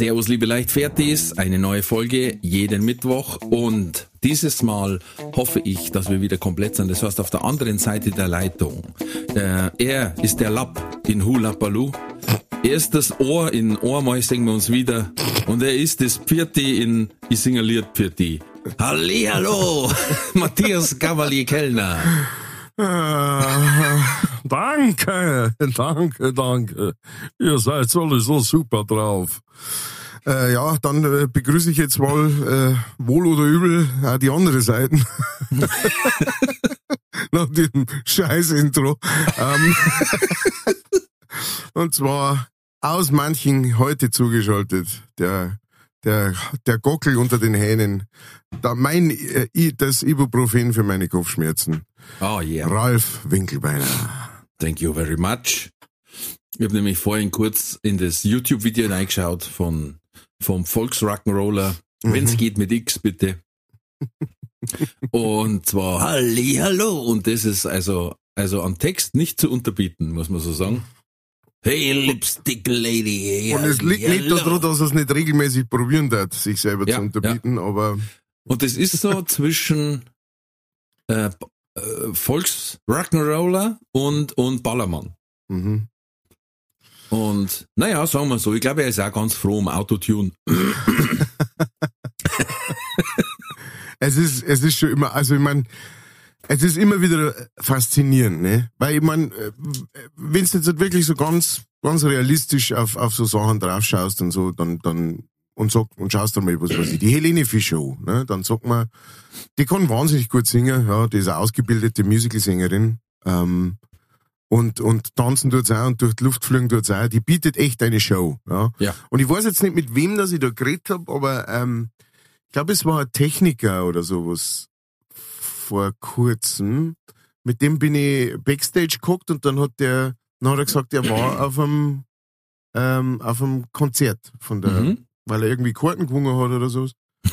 Servus, liebe Leichtfertis, eine neue Folge jeden Mittwoch und dieses Mal hoffe ich, dass wir wieder komplett sind. Das heißt, auf der anderen Seite der Leitung. Äh, er ist der Lapp in Hula Baloo. Er ist das Ohr in Ohrmal singen wir uns wieder. Und er ist das Pfirti in Ich singe Lied Pfirti. Hallihallo, Matthias Cavalier Kellner. Ah, danke, danke, danke. Ihr seid sowieso super drauf. Äh, ja, dann äh, begrüße ich jetzt mal äh, wohl oder übel auch die andere Seite. Nach diesem scheiß Intro. Ähm, und zwar aus manchen heute zugeschaltet, der der, der Gockel unter den Hähnen. Da mein, äh, das Ibuprofen für meine Kopfschmerzen. Oh yeah. Ralf Winkelbeiner. Thank you very much. Ich habe nämlich vorhin kurz in das YouTube-Video reingeschaut von vom Volksrock'n'Roller. Wenn's geht mit X, bitte. Und zwar Halli, hallo. Und das ist also, also an Text nicht zu unterbieten, muss man so sagen. Hey, Lipstick Lady. Und es liegt nicht daran, dass er es nicht regelmäßig probieren darf, sich selber Ja, zu unterbieten, aber Und das ist so zwischen äh, äh, Volks-Rock'n'Roller und, und Ballermann. mhm. Und naja, sagen wir so, ich glaube, er ist auch ganz froh um Autotune. es ist, es ist schon immer, also ich meine, es ist immer wieder faszinierend, ne? Weil ich meine, wenn du jetzt wirklich so ganz, ganz realistisch auf, auf so Sachen draufschaust und so, dann, dann und sag, und schaust dann mal, was weiß ich, die Helene Fischer an, ne? Dann sagt man, die kann wahnsinnig gut singen, ja, die ist eine ausgebildete Musicalsängerin, ähm, und, und tanzen tut's auch und durch die Luft fliegen tut's auch. Die bietet echt eine Show, ja. Ja. Und ich weiß jetzt nicht, mit wem das ich da geredet hab, aber ähm, ich glaube, es war ein Techniker oder sowas vor kurzem. Mit dem bin ich Backstage geguckt und dann hat der, dann hat er gesagt, er war auf einem, ähm, auf einem Konzert von der, Mhm. Weil er irgendwie Karten gewonnen hat oder so.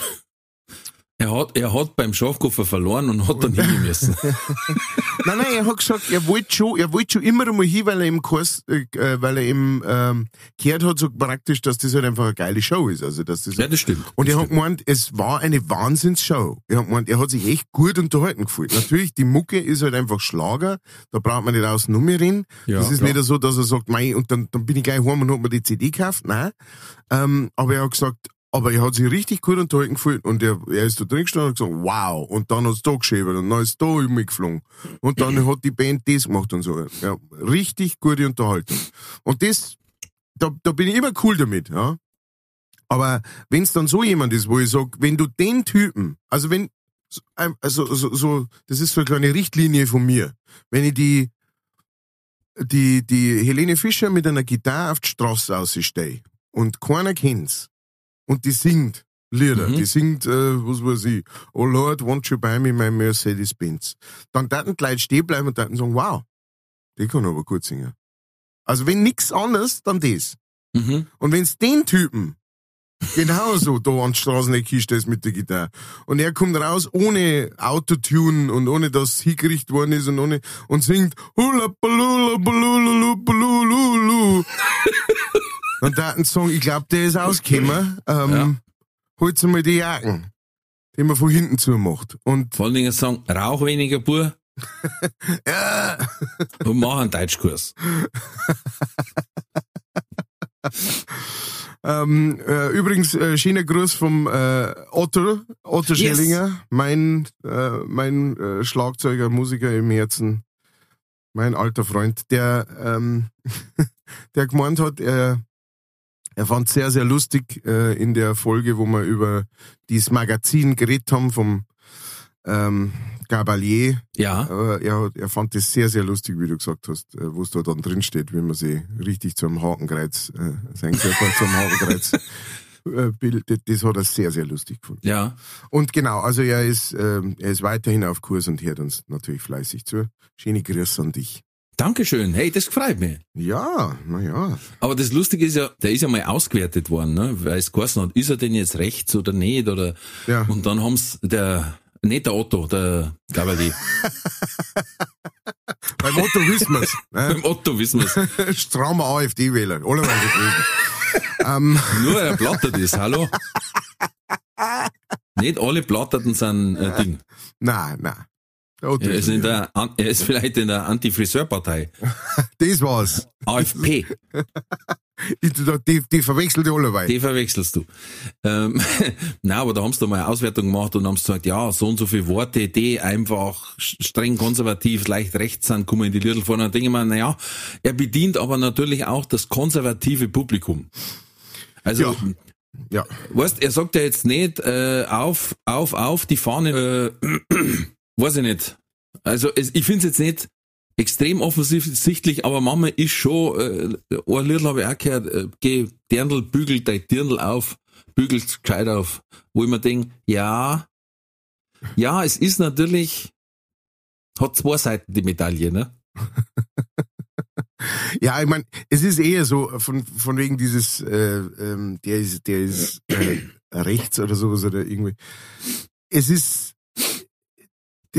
Er hat, er hat beim Schafkoffer verloren und hat dann hingehen müssen. Nein, nein, er hat gesagt, er wollte schon, er wollte schon immer einmal hin, weil er im Kurs, äh, äh, weil er eben ähm, gehört hat, so praktisch, dass das halt einfach eine geile Show ist. Also dass das ja, das stimmt. Und das er hat gemeint, es war eine Wahnsinnsshow. Er hat gemeint, er hat sich echt gut unterhalten gefühlt. Natürlich, die Mucke ist halt einfach Schlager, da braucht man nicht außen mehr reden. Ja, das ist klar. nicht so, dass er sagt, mei, und dann, dann bin ich gleich heim und hab mir die CD gekauft. Nein. Ähm, aber er hat gesagt, aber er hat sich richtig gut unterhalten gefühlt und er, er ist da drin gestanden und hat gesagt, wow. Und dann hat's da geschrieben und dann ist da umgeflogen. Und dann hat die Band das gemacht und so. Ja, richtig gute Unterhaltung. Und das, da, da bin ich immer cool damit, ja. Aber wenn es dann so jemand ist, wo ich sag, wenn du den Typen, also wenn, also so, so, das ist so eine kleine Richtlinie von mir, wenn ich die, die, die Helene Fischer mit einer Gitarre auf die Straße ausstehe und keiner kennt's und die singt Lieder, Mhm. die singt, äh, was weiß ich, Oh Lord, won't you buy me my Mercedes-Benz, dann taten die Leute stehen bleiben und taten sagen, wow, die kann aber gut singen. Also wenn nix anderes, dann das. Mhm. Und wenn's den Typen genauso da an die Straßenecke stellst mit der Gitarre und er kommt raus ohne Autotune und ohne dass hingerichtet worden ist und ohne und singt Hula balula balulu balulu und da hat ein Song, ich glaube, der ist ausgekommen. Ähm, Ja. Holt's mal die Jacken, die man von hinten zumacht. Und Vor allen Dingen sagen, rauch weniger Bur ja, und mach einen Deutschkurs. Ähm, äh, übrigens, äh, schöner Gruß vom äh, Otto, Otto Yes. Schellinger, mein, äh, mein äh, Schlagzeuger, Musiker im Herzen, mein alter Freund, der, ähm, der gemeint hat, er, er fand sehr, sehr lustig äh, in der Folge, wo wir über dieses Magazin geredet haben vom ähm, Gabalier. Ja, Aber er, er fand das sehr, sehr lustig, wie du gesagt hast, äh, wo es da dann drin steht, wie man sie richtig zum Hakenkreuz, äh, sein Körper zum Hakenkreuz äh, Bild, das, das hat er sehr, sehr lustig gefunden. Ja. Und genau, also er ist, ähm, er ist weiterhin auf Kurs und hört uns natürlich fleißig zu. Schöne Grüße an dich. Dankeschön. Hey, das freut mich. Ja, naja. Aber das Lustige ist ja, der ist ja mal ausgewertet worden, ne? weil es geheißen hat, ist er denn jetzt rechts oder nicht? Oder, Ja. Und dann haben's der, nicht der Otto, der Gabali. Beim Otto wissen wir's. Ne? Beim Otto wissen wir's. Strammer AfD-Wähler. Alle ähm, Nur weil er plattert ist, hallo? Nicht alle Platterten sind äh, Ding. nein, nein. Er ist, in der, er ist vielleicht in der Anti-Friseur-Partei. das war's. AFP, Die, die, verwechselt die alle weit. die verwechselst du. Ähm, Nein, aber da haben sie da mal eine Auswertung gemacht und haben gesagt, ja, so und so viele Worte, die einfach streng konservativ, leicht rechts sind, kommen in die Lidl vorne. Und denke ich mir, naja, er bedient aber natürlich auch das konservative Publikum. Also, Ja. Ja. weißt, er sagt ja jetzt nicht äh, auf, auf, auf die Fahne, äh, weiß ich nicht. Also es, ich finde es jetzt nicht extrem offensichtlich, aber Mama ist schon, äh, ein Liedl habe ich auch gehört, äh, geh Dirndl, bügel dein Dirndl auf, bügelt gescheit auf, wo ich mir denke, ja, ja, es ist natürlich, hat zwei Seiten die Medaille, ne? Ja, ich meine, es ist eher so, von, von wegen dieses, äh, ähm, der ist, der ist äh, rechts oder sowas oder irgendwie. Es ist,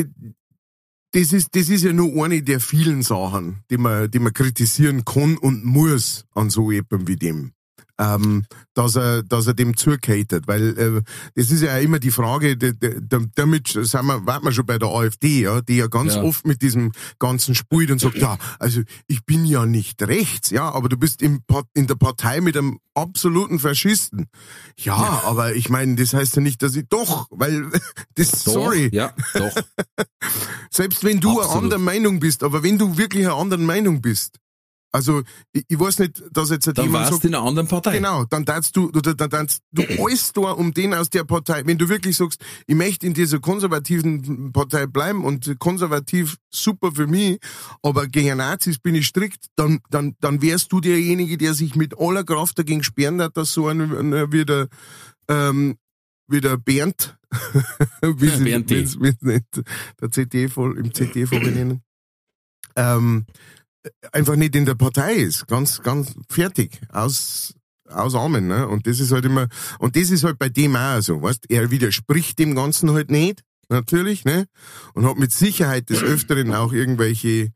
das ist, das ist ja nur eine der vielen Sachen, die man, die man kritisieren kann und muss an so jemandem wie dem. Ähm, dass er, dass er dem zugehätet, weil äh, das ist ja immer die Frage, damit sind wir, warten wir schon bei der AfD, ja, die ja ganz Ja. oft mit diesem ganzen spielt und sagt, ja, also ich bin ja nicht rechts, ja, aber du bist im, in der Partei mit einem absoluten Faschisten. Ja, aber ich meine, das heißt ja nicht, dass ich doch, weil das, Doch, sorry, Ja, doch. selbst wenn du eine Absolut. andere Meinung bist, aber wenn du wirklich eine andere Meinung bist, also ich, ich weiß nicht, dass jetzt Dann jemand warst sagt, in einer anderen Partei. Genau, dann darfst du, du, dann darfst du alles da um den aus der Partei. Wenn du wirklich sagst, ich möchte in dieser konservativen Partei bleiben und konservativ super für mich, aber gegen Nazis bin ich strikt, dann, dann, dann wärst du derjenige, der sich mit aller Kraft dagegen sperren hat, dass so ein, wie der, ähm, wie der Bernd, wie sie, Bernd wie's- wie's nicht, der CT voll, im CT voll benennen, ähm, einfach nicht in der Partei ist. Ganz, ganz fertig. Aus, aus Armen, ne? Und das ist halt immer, und das ist halt bei dem auch so, weißt? Er widerspricht dem Ganzen halt nicht, natürlich, ne? Und hat mit Sicherheit des Öfteren auch irgendwelche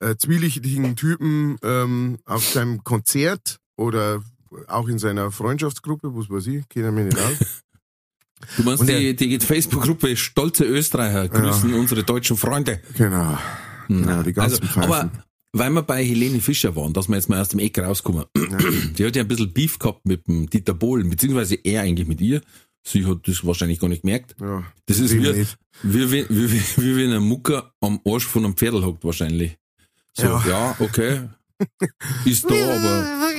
äh, zwielichtigen Typen ähm, auf seinem Konzert oder auch in seiner Freundschaftsgruppe, was weiß ich, kennen mich nicht aus. Du meinst Und die, die Facebook-Gruppe Stolze Österreicher grüßen unsere deutschen Freunde. Genau. Genau, die ganzen Also, Pfeifen. aber weil wir bei Helene Fischer waren, dass wir jetzt mal aus dem Eck rauskommen, die hat ja ein bisschen Beef gehabt mit dem Dieter Bohlen, beziehungsweise er eigentlich mit ihr. Sie hat das wahrscheinlich gar nicht gemerkt. ja, Das ist wie, wie, wie, wie, wie, wie wenn ein Mucker am Arsch von einem Pferdl hockt wahrscheinlich. So, Ja. ja, okay. Ist da, aber.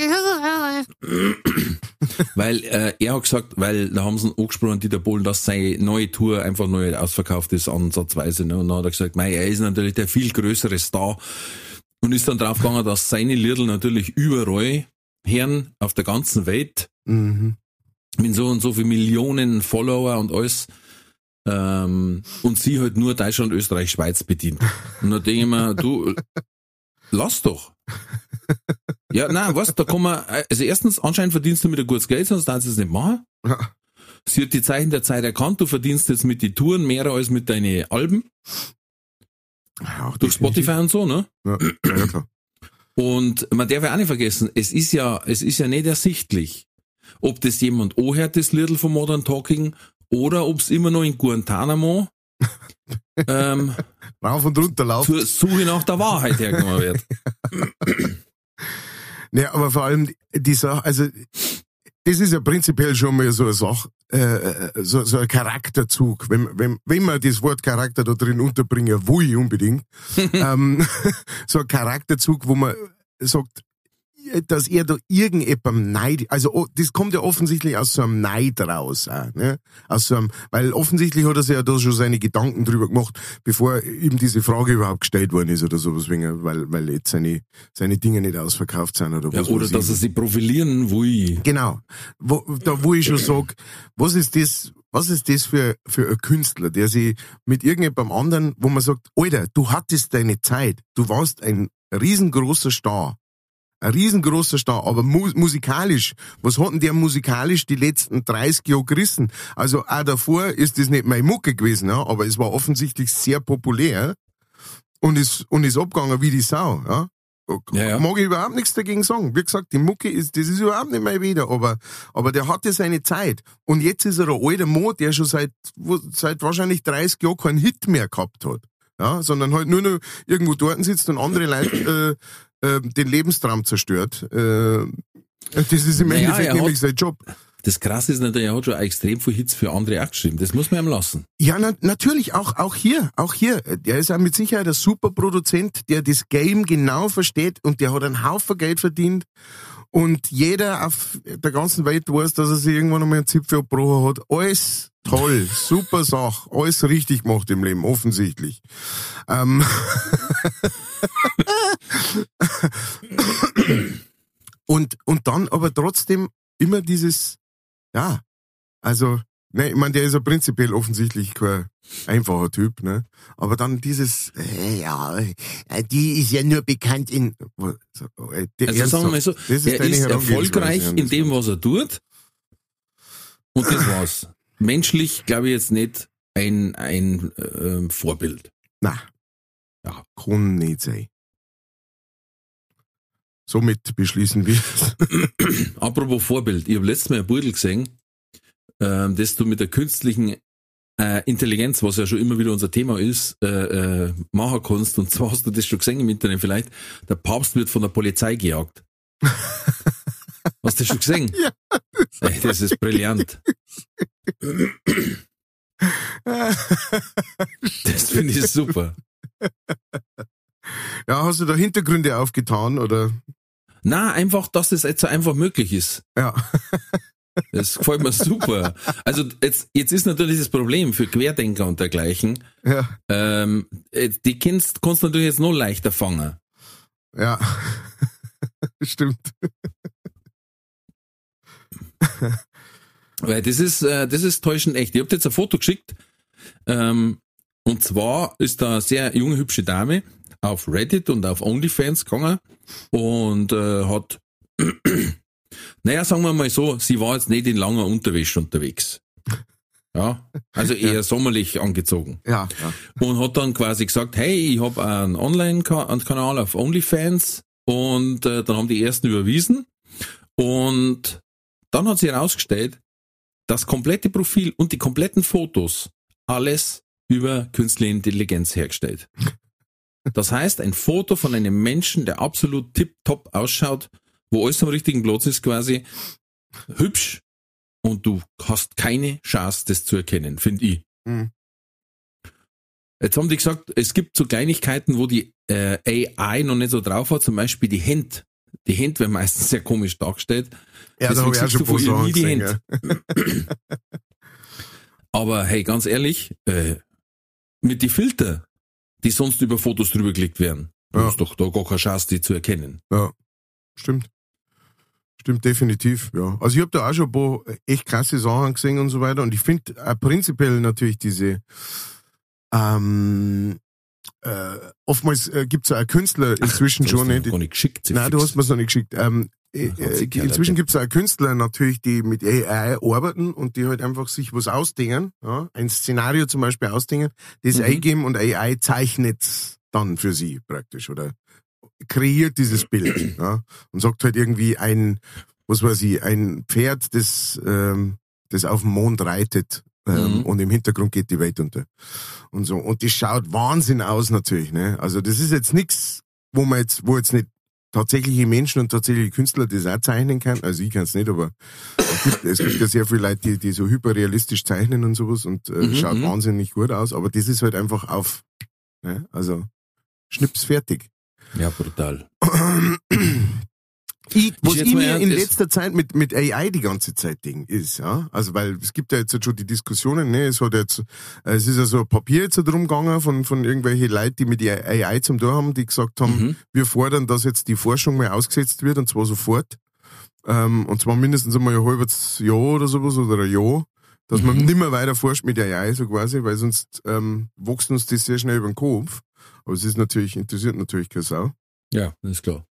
weil äh, er hat gesagt, weil da haben sie ihn angesprochen, Dieter Bohlen, dass seine neue Tour einfach neu ausverkauft ist, ansatzweise. Ne? Und dann hat er gesagt, mei, er ist natürlich der viel größere Star. Und ist dann draufgegangen, dass seine Liedl natürlich überall hören, auf der ganzen Welt Mhm. mit so und so viel Millionen Follower und alles. Ähm, und sie halt nur Deutschland, Österreich, Schweiz bedient. Und da denke ich mir, du, lass doch. Ja, nein, was, da kann man, also erstens, anscheinend verdienst du mit ein gutes Geld, sonst darfst du es nicht machen. Ja. Sie hat die Zeichen der Zeit erkannt, du verdienst jetzt mit den Touren mehr als mit deinen Alben, Auch durch Spotify und so, ne? Ja, ja, klar. Und man darf ja auch nicht vergessen, es ist ja, es ist ja nicht ersichtlich, ob das jemand anhört, das Little von Modern Talking, oder ob es immer noch in Guantanamo ähm, Rauf und runter laufen. zur Suche nach der Wahrheit hergenommen wird. Ja, aber vor allem die Sache, also das ist ja prinzipiell schon mal so eine Sache, äh, so, so ein Charakterzug. Wenn, wenn, wenn man das Wort Charakter da drin unterbringen will, unbedingt, ähm, so ein Charakterzug, wo man sagt, dass er da irgendjemandem Neid, also oh, das kommt ja offensichtlich aus so einem Neid raus, auch, ne? Aus so einem, weil offensichtlich hat er sich ja da schon seine Gedanken drüber gemacht, bevor ihm diese Frage überhaupt gestellt worden ist oder sowas, wegen, weil, weil jetzt seine, seine Dinge nicht ausverkauft sind oder Ja, was. oder dass er sich profilieren will. Genau. Wo, da, wo ich schon sag, was ist das, was ist das für, für ein Künstler, der sich mit irgendjemandem anderen, wo man sagt, Alter, du hattest deine Zeit, du warst ein riesengroßer Star. Ein riesengroßer Star, aber mu musikalisch, was hat denn der musikalisch die letzten 30 Jahre gerissen? Also auch davor ist das nicht meine Mucke gewesen, ja, aber es war offensichtlich sehr populär und ist, und ist abgegangen wie die Sau, ja. Ja, ja. Mag ich überhaupt nichts dagegen sagen. Wie gesagt, die Mucke ist, das ist überhaupt nicht mehr wieder, aber, aber der hatte seine Zeit. Und jetzt ist er ein alter Mo, der schon seit, seit wahrscheinlich 30 Jahren keinen Hit mehr gehabt hat. Ja, sondern halt nur noch irgendwo dort sitzt und andere Leute, äh, äh, den Lebenstraum zerstört. Äh, das ist im Naja, Endeffekt nämlich sein Job. Das Krasse ist natürlich, er hat schon extrem viel Hits für andere auch geschrieben. Das muss man ihm lassen. Ja, na, natürlich, auch, auch hier, auch hier. Der ist ja mit Sicherheit ein super Produzent, der das Game genau versteht und der hat einen Haufen Geld verdient. Und jeder auf der ganzen Welt weiß, dass er sich irgendwann einmal einen Zipfel abgebrochen hat. Alles toll, super Sache, alles richtig gemacht im Leben, offensichtlich. Ähm und, und dann aber trotzdem immer dieses, ja, also, ne, ich meine, der ist ja prinzipiell offensichtlich kein einfacher Typ, ne? Aber dann dieses, äh, ja, äh, die ist ja nur bekannt in. äh, die Also sagen wir mal so, ernsthaft, das er deine ist erfolgreich in dem, was er tut. Und das war's. Menschlich glaube ich jetzt nicht ein, ein ähm, Vorbild. Na, Ja. kann nicht sein. Somit beschließen wir. Apropos Vorbild, ich habe letztes Mal ein Burdel gesehen, ähm, das du mit der künstlichen äh, Intelligenz, was ja schon immer wieder unser Thema ist, äh, äh, machen kannst. Und zwar hast du das schon gesehen im Internet vielleicht, der Papst wird von der Polizei gejagt. Hast du das schon gesehen? Ja. Ey, das ist brillant. Das finde ich super. ja, hast du da Hintergründe aufgetan oder? Na, einfach, dass das jetzt so einfach möglich ist. Ja. Das gefällt mir super. Also jetzt, jetzt ist natürlich das Problem für Querdenker und dergleichen. Ja. Ähm, äh, die kannst, kannst du natürlich jetzt noch leichter fangen. Ja. Stimmt. Weil das ist, äh, das ist täuschend echt. Ich hab dir jetzt ein Foto geschickt. Ähm, und zwar ist da eine sehr junge, hübsche Dame auf Reddit und auf OnlyFans gegangen und äh, hat, naja, sagen wir mal so, sie war jetzt nicht in langer Unterwäsche unterwegs. Ja, also eher sommerlich angezogen. Ja. ja. und hat dann quasi gesagt, hey, ich habe einen Online-Kanal auf OnlyFans und äh, dann haben die ersten überwiesen und dann hat sie herausgestellt, das komplette Profil und die kompletten Fotos alles über künstliche Intelligenz hergestellt. Das heißt, ein Foto von einem Menschen, der absolut tipptopp ausschaut, wo alles am richtigen Platz ist quasi, hübsch und du hast keine Chance, das zu erkennen, finde ich. Mhm. Jetzt haben die gesagt, es gibt so Kleinigkeiten, wo die äh, AI noch nicht so drauf hat, zum Beispiel die Hände. Die Hände werden meistens sehr komisch dargestellt. Ja, da Deswegen habe ich auch schon von ihr nie die ja. Aber hey, ganz ehrlich, äh, mit die Filter, die sonst über Fotos drüber gelegt werden, Ja. hast doch da gar keine Chance, die zu erkennen. Stimmt. Stimmt definitiv, ja. Also ich habe da auch schon ein paar echt krasse Sachen gesehen und so weiter. Und ich finde äh, prinzipiell natürlich diese ähm, äh, oftmals äh, gibt's auch Künstler inzwischen Das schon nicht. noch gar nicht geschickt. Nein, du hast mir's noch nicht geschickt. Ähm, äh, äh, inzwischen Leute. gibt's auch Künstler natürlich, die mit AI arbeiten und die halt einfach sich was ausdenken, ja, ein Szenario zum Beispiel ausdenken, das Mhm. eingeben und AI zeichnet dann für sie praktisch oder kreiert dieses Bild ja, und sagt halt irgendwie ein, was weiß ich, ein Pferd, das, ähm, das auf dem Mond reitet ähm, Mhm. und im Hintergrund geht die Welt unter und so und das schaut Wahnsinn aus natürlich, ne? Also das ist jetzt nix, wo man jetzt, wo jetzt nicht tatsächliche Menschen und tatsächliche Künstler das auch zeichnen kann. Also ich kann es nicht, aber es gibt, es gibt ja sehr viele Leute, die, die so hyperrealistisch zeichnen und sowas und äh, Mhm, schaut mhm. wahnsinnig gut aus. Aber das ist halt einfach auf, ne? also schnips fertig. Ja, brutal. Ich, was ich mir in letzter Zeit mit, mit AI die ganze Zeit Ding ist, ja. Also, weil es gibt ja jetzt schon die Diskussionen, ne, es hat jetzt, es ist ja so ein Papier jetzt drum gegangen von, von irgendwelchen Leuten, die mit der AI zum Tun haben, die gesagt haben, Mhm. wir fordern, dass jetzt die Forschung mal ausgesetzt wird, und zwar sofort. Ähm, und zwar mindestens einmal ein halbes Jahr oder sowas, oder ein Jahr. Dass man Mhm. nimmer weiter forscht mit AI, so quasi, weil sonst, ähm, wächst uns das sehr schnell über den Kopf. Aber es ist natürlich, interessiert natürlich keine Sau. Ja, das ist klar.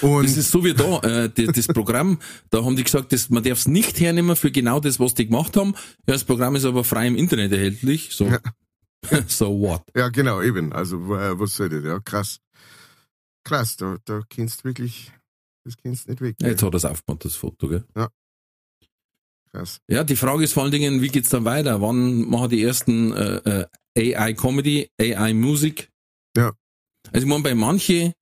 Und, Das ist so wie da, äh, das, das Programm, da haben die gesagt, das, man darf es nicht hernehmen für genau das, was die gemacht haben. Ja, das Programm ist aber frei im Internet erhältlich. So, Ja. so what? Ja, genau, eben. Also, äh, was soll das? Ja, krass. Krass, da, da kennst du wirklich, das kennst du nicht weg. Ja, Jetzt hat er es aufgemacht, das Foto, gell? Krass. Ja, die Frage ist vor allen Dingen, wie geht's dann weiter? Wann machen die ersten äh, äh, AI Comedy, AI Musik? Ja. Also ich meine, bei manche,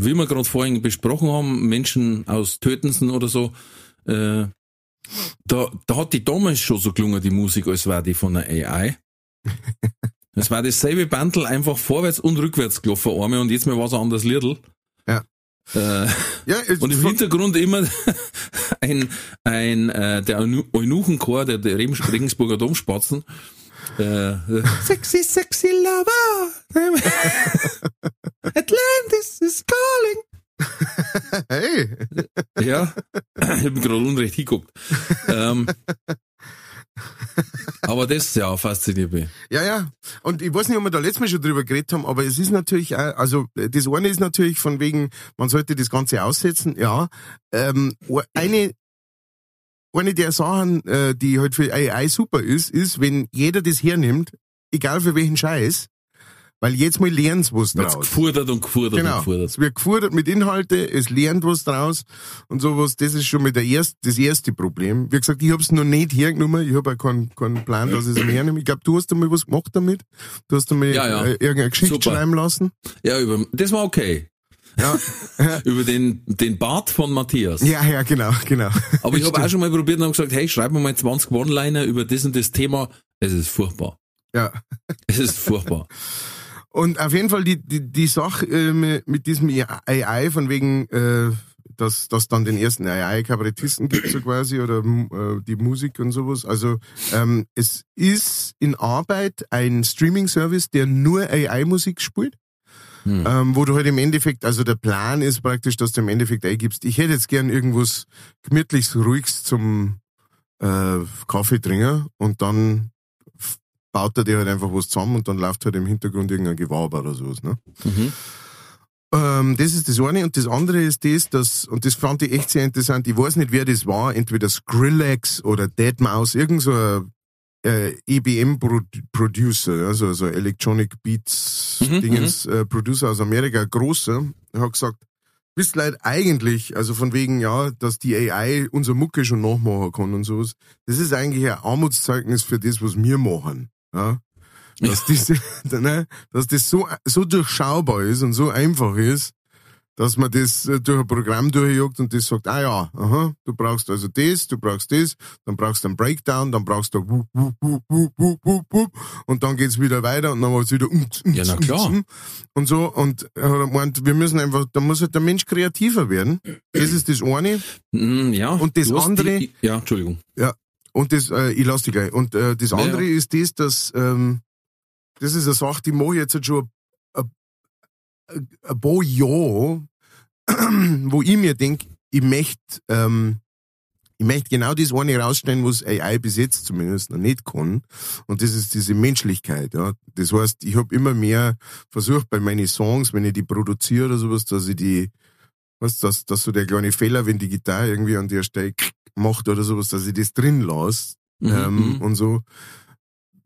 wie wir gerade vorhin besprochen haben, Menschen aus Tötensen oder so, äh, da, da hat die damals schon so gelungen, die Musik, als war die von der AI. Es war dasselbe Bandel, einfach vorwärts und rückwärts gelaufen, einmal und jetzt mal war es ein anderes Liedl. Ja. Äh, Ja, und im Hintergrund immer ein, ein äh, der Eunu- Eunuchenchor, der, der Regen- Regensburger Domspatzen. Äh, äh, sexy, sexy lover. Ja, ich hab mir gerade unrecht hingeguckt. Ähm, aber das, ja, fasziniert mich. ja, ja. Und ich weiß nicht, ob wir da letztes Mal schon drüber geredet haben, aber es ist natürlich, auch, also das eine ist natürlich von wegen, man sollte das Ganze aussetzen, ja. Ähm, eine, eine der Sachen, äh, die halt für AI super ist, ist, wenn jeder das hernimmt, egal für welchen Scheiß, weil jetzt mal lernen sie was draus. gefordert und gefordert Genau. und gefordert. Es wird gefordert mit Inhalte, es lernt was draus und sowas. Das ist schon mal der erste, das erste Problem. Wie gesagt, ich hab's noch nicht hergenommen. Ich habe auch keinen, keinen Plan, dass ich es hernehme. Ich glaube, du hast einmal was gemacht damit. Du hast einmal Ja, ja. äh, irgendeine Geschichte Super. schreiben lassen. Ja, über, das war okay. Ja, Über den, den Bart von Matthias. ja, ja genau, genau. Aber ich habe auch schon mal probiert und hab gesagt, hey, schreib mir mal 20 One-Liner über das und das Thema. Es ist furchtbar. Ja. Es ist furchtbar. Und auf jeden Fall die, die, die Sache äh, mit diesem AI, von wegen, äh, dass dass dann den ersten AI-Kabarettisten gibt, so quasi, oder äh, die Musik und sowas. Also ähm, es ist in Arbeit ein Streaming-Service, der nur AI-Musik spielt. Hm. Ähm, wo du halt im Endeffekt, also der Plan ist praktisch, dass du im Endeffekt eingibst, ich hätte jetzt gern irgendwas gemütliches, ruhiges zum äh, Kaffee trinken und dann baut er dir halt einfach was zusammen und dann läuft halt im Hintergrund irgendein Gewaber oder sowas. Ne? Mhm. Ähm, das ist das eine und das andere ist das, dass, und das fand ich echt sehr interessant, ich weiß nicht, wer das war, entweder Skrillex oder Deadmau5, irgend so ein äh, EBM-Producer, also so Electronic Beats Mhm, Dingens äh, Producer aus Amerika, großer, hat gesagt, wisst leid eigentlich, also von wegen, ja, dass die AI unser Mucke schon nachmachen kann und sowas, das ist eigentlich ein Armutszeugnis für das, was wir machen. Ja? Dass, diese, ne, dass das so, so durchschaubar ist und so einfach ist, dass man das äh, durch ein Programm durchjagt und das sagt, ah ja, aha, du brauchst also das, du brauchst das, dann brauchst du einen Breakdown, dann brauchst du wup, wup, wup, wup, wup, wup, wup, und dann geht's wieder weiter und dann war's wieder umts, umts, Ja, na klar. umts, und so und er hat gemeint, wir müssen einfach, da muss halt der Mensch kreativer werden. Das ist das eine. Mm, ja. Und das andere- Die, ja, Entschuldigung. Und das, äh, ich lass dich gleich. Und äh, das andere ja. ist das, dass ähm, das ist eine Sache, die mache ich jetzt halt schon ein, ein, ein paar Jahre, wo ich mir denke, ich möchte ähm, ich möchte genau das eine rausstellen, was AI bis jetzt zumindest noch nicht kann. Und das ist diese Menschlichkeit. Ja. Das heißt, ich habe immer mehr versucht bei meinen Songs, wenn ich die produziere oder sowas, dass ich die, was, dass, dass so der kleine Fehler, wenn die Gitarre irgendwie an der Stelle macht oder sowas, dass ich das drin lasse Mhm, ähm, mhm. und so.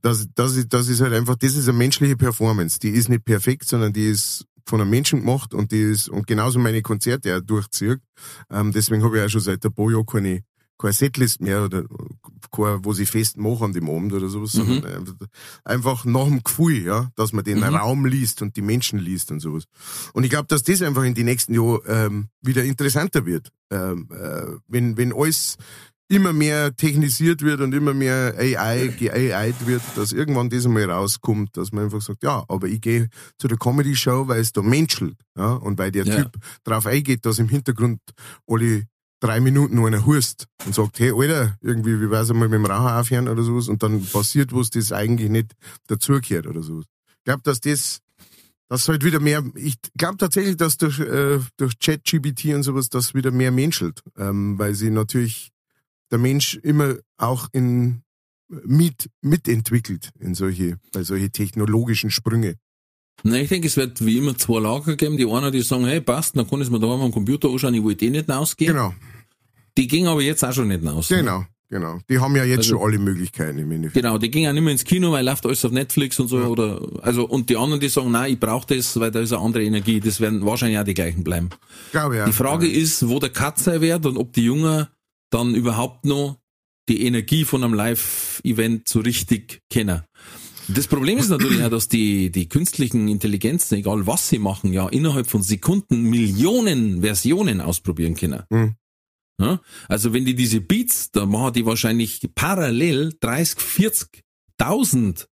Das, das, ist, das ist halt einfach, das ist eine menschliche Performance. Die ist nicht perfekt, sondern die ist von einem Menschen gemacht und die ist, und genauso meine Konzerte auch durchzieht. Ähm, deswegen habe ich auch schon seit ein paar Jahren keine, keine Setlist mehr oder keine, wo sie fest machen an dem Abend oder sowas, Mhm. sondern einfach- nach dem Gefühl, ja, dass man den Mhm. Raum liest und die Menschen liest und sowas. Und ich glaube, dass das einfach in die nächsten Jahren ähm, wieder interessanter wird. Ähm, äh, wenn, wenn alles immer mehr technisiert wird und immer mehr AI geAIt wird, dass irgendwann das einmal rauskommt, dass man einfach sagt, ja, aber ich gehe zu der Comedy-Show, weil es da menschelt, ja, und weil der Ja. Typ drauf eingeht, dass im Hintergrund alle drei Minuten nur einer hust und sagt, hey, Alter, irgendwie, wie weiß mal mit dem Rauchen aufhören oder sowas und dann passiert was, das eigentlich nicht dazugehört oder sowas. Ich glaube, dass das, das halt wieder mehr, ich glaube tatsächlich, dass durch, äh, durch ChatGPT und sowas das wieder mehr menschelt, ähm, weil sie natürlich der Mensch immer auch in mit, mitentwickelt in solche, bei solche technologischen Sprünge. Na, ich denke, es wird wie immer zwei Lager geben. Die einer, die sagen, hey, passt, dann kann ich es mir da am Computer anschauen, ich wollte eh nicht rausgehen. Genau, Die gingen aber jetzt auch schon nicht raus. genau, genau. Die haben ja jetzt Also- schon alle Möglichkeiten im Endeffekt. Genau, die gingen auch nicht mehr ins Kino, weil läuft alles auf Netflix und so, oder, also, und die anderen, die sagen, nein, ich brauche das, weil da ist eine andere Energie, das werden wahrscheinlich auch die gleichen bleiben. Glaube ja. Die Frage ist, wo der Cut sein wird und ob die Jungen dann überhaupt noch die Energie von einem Live-Event so richtig kennen. Das Problem ist natürlich auch, dass die, die künstlichen Intelligenzen, egal was sie machen, ja innerhalb von Sekunden Millionen Versionen ausprobieren können. Mhm. Ja? Also wenn die diese Beats, da machen die wahrscheinlich parallel 30, 40.000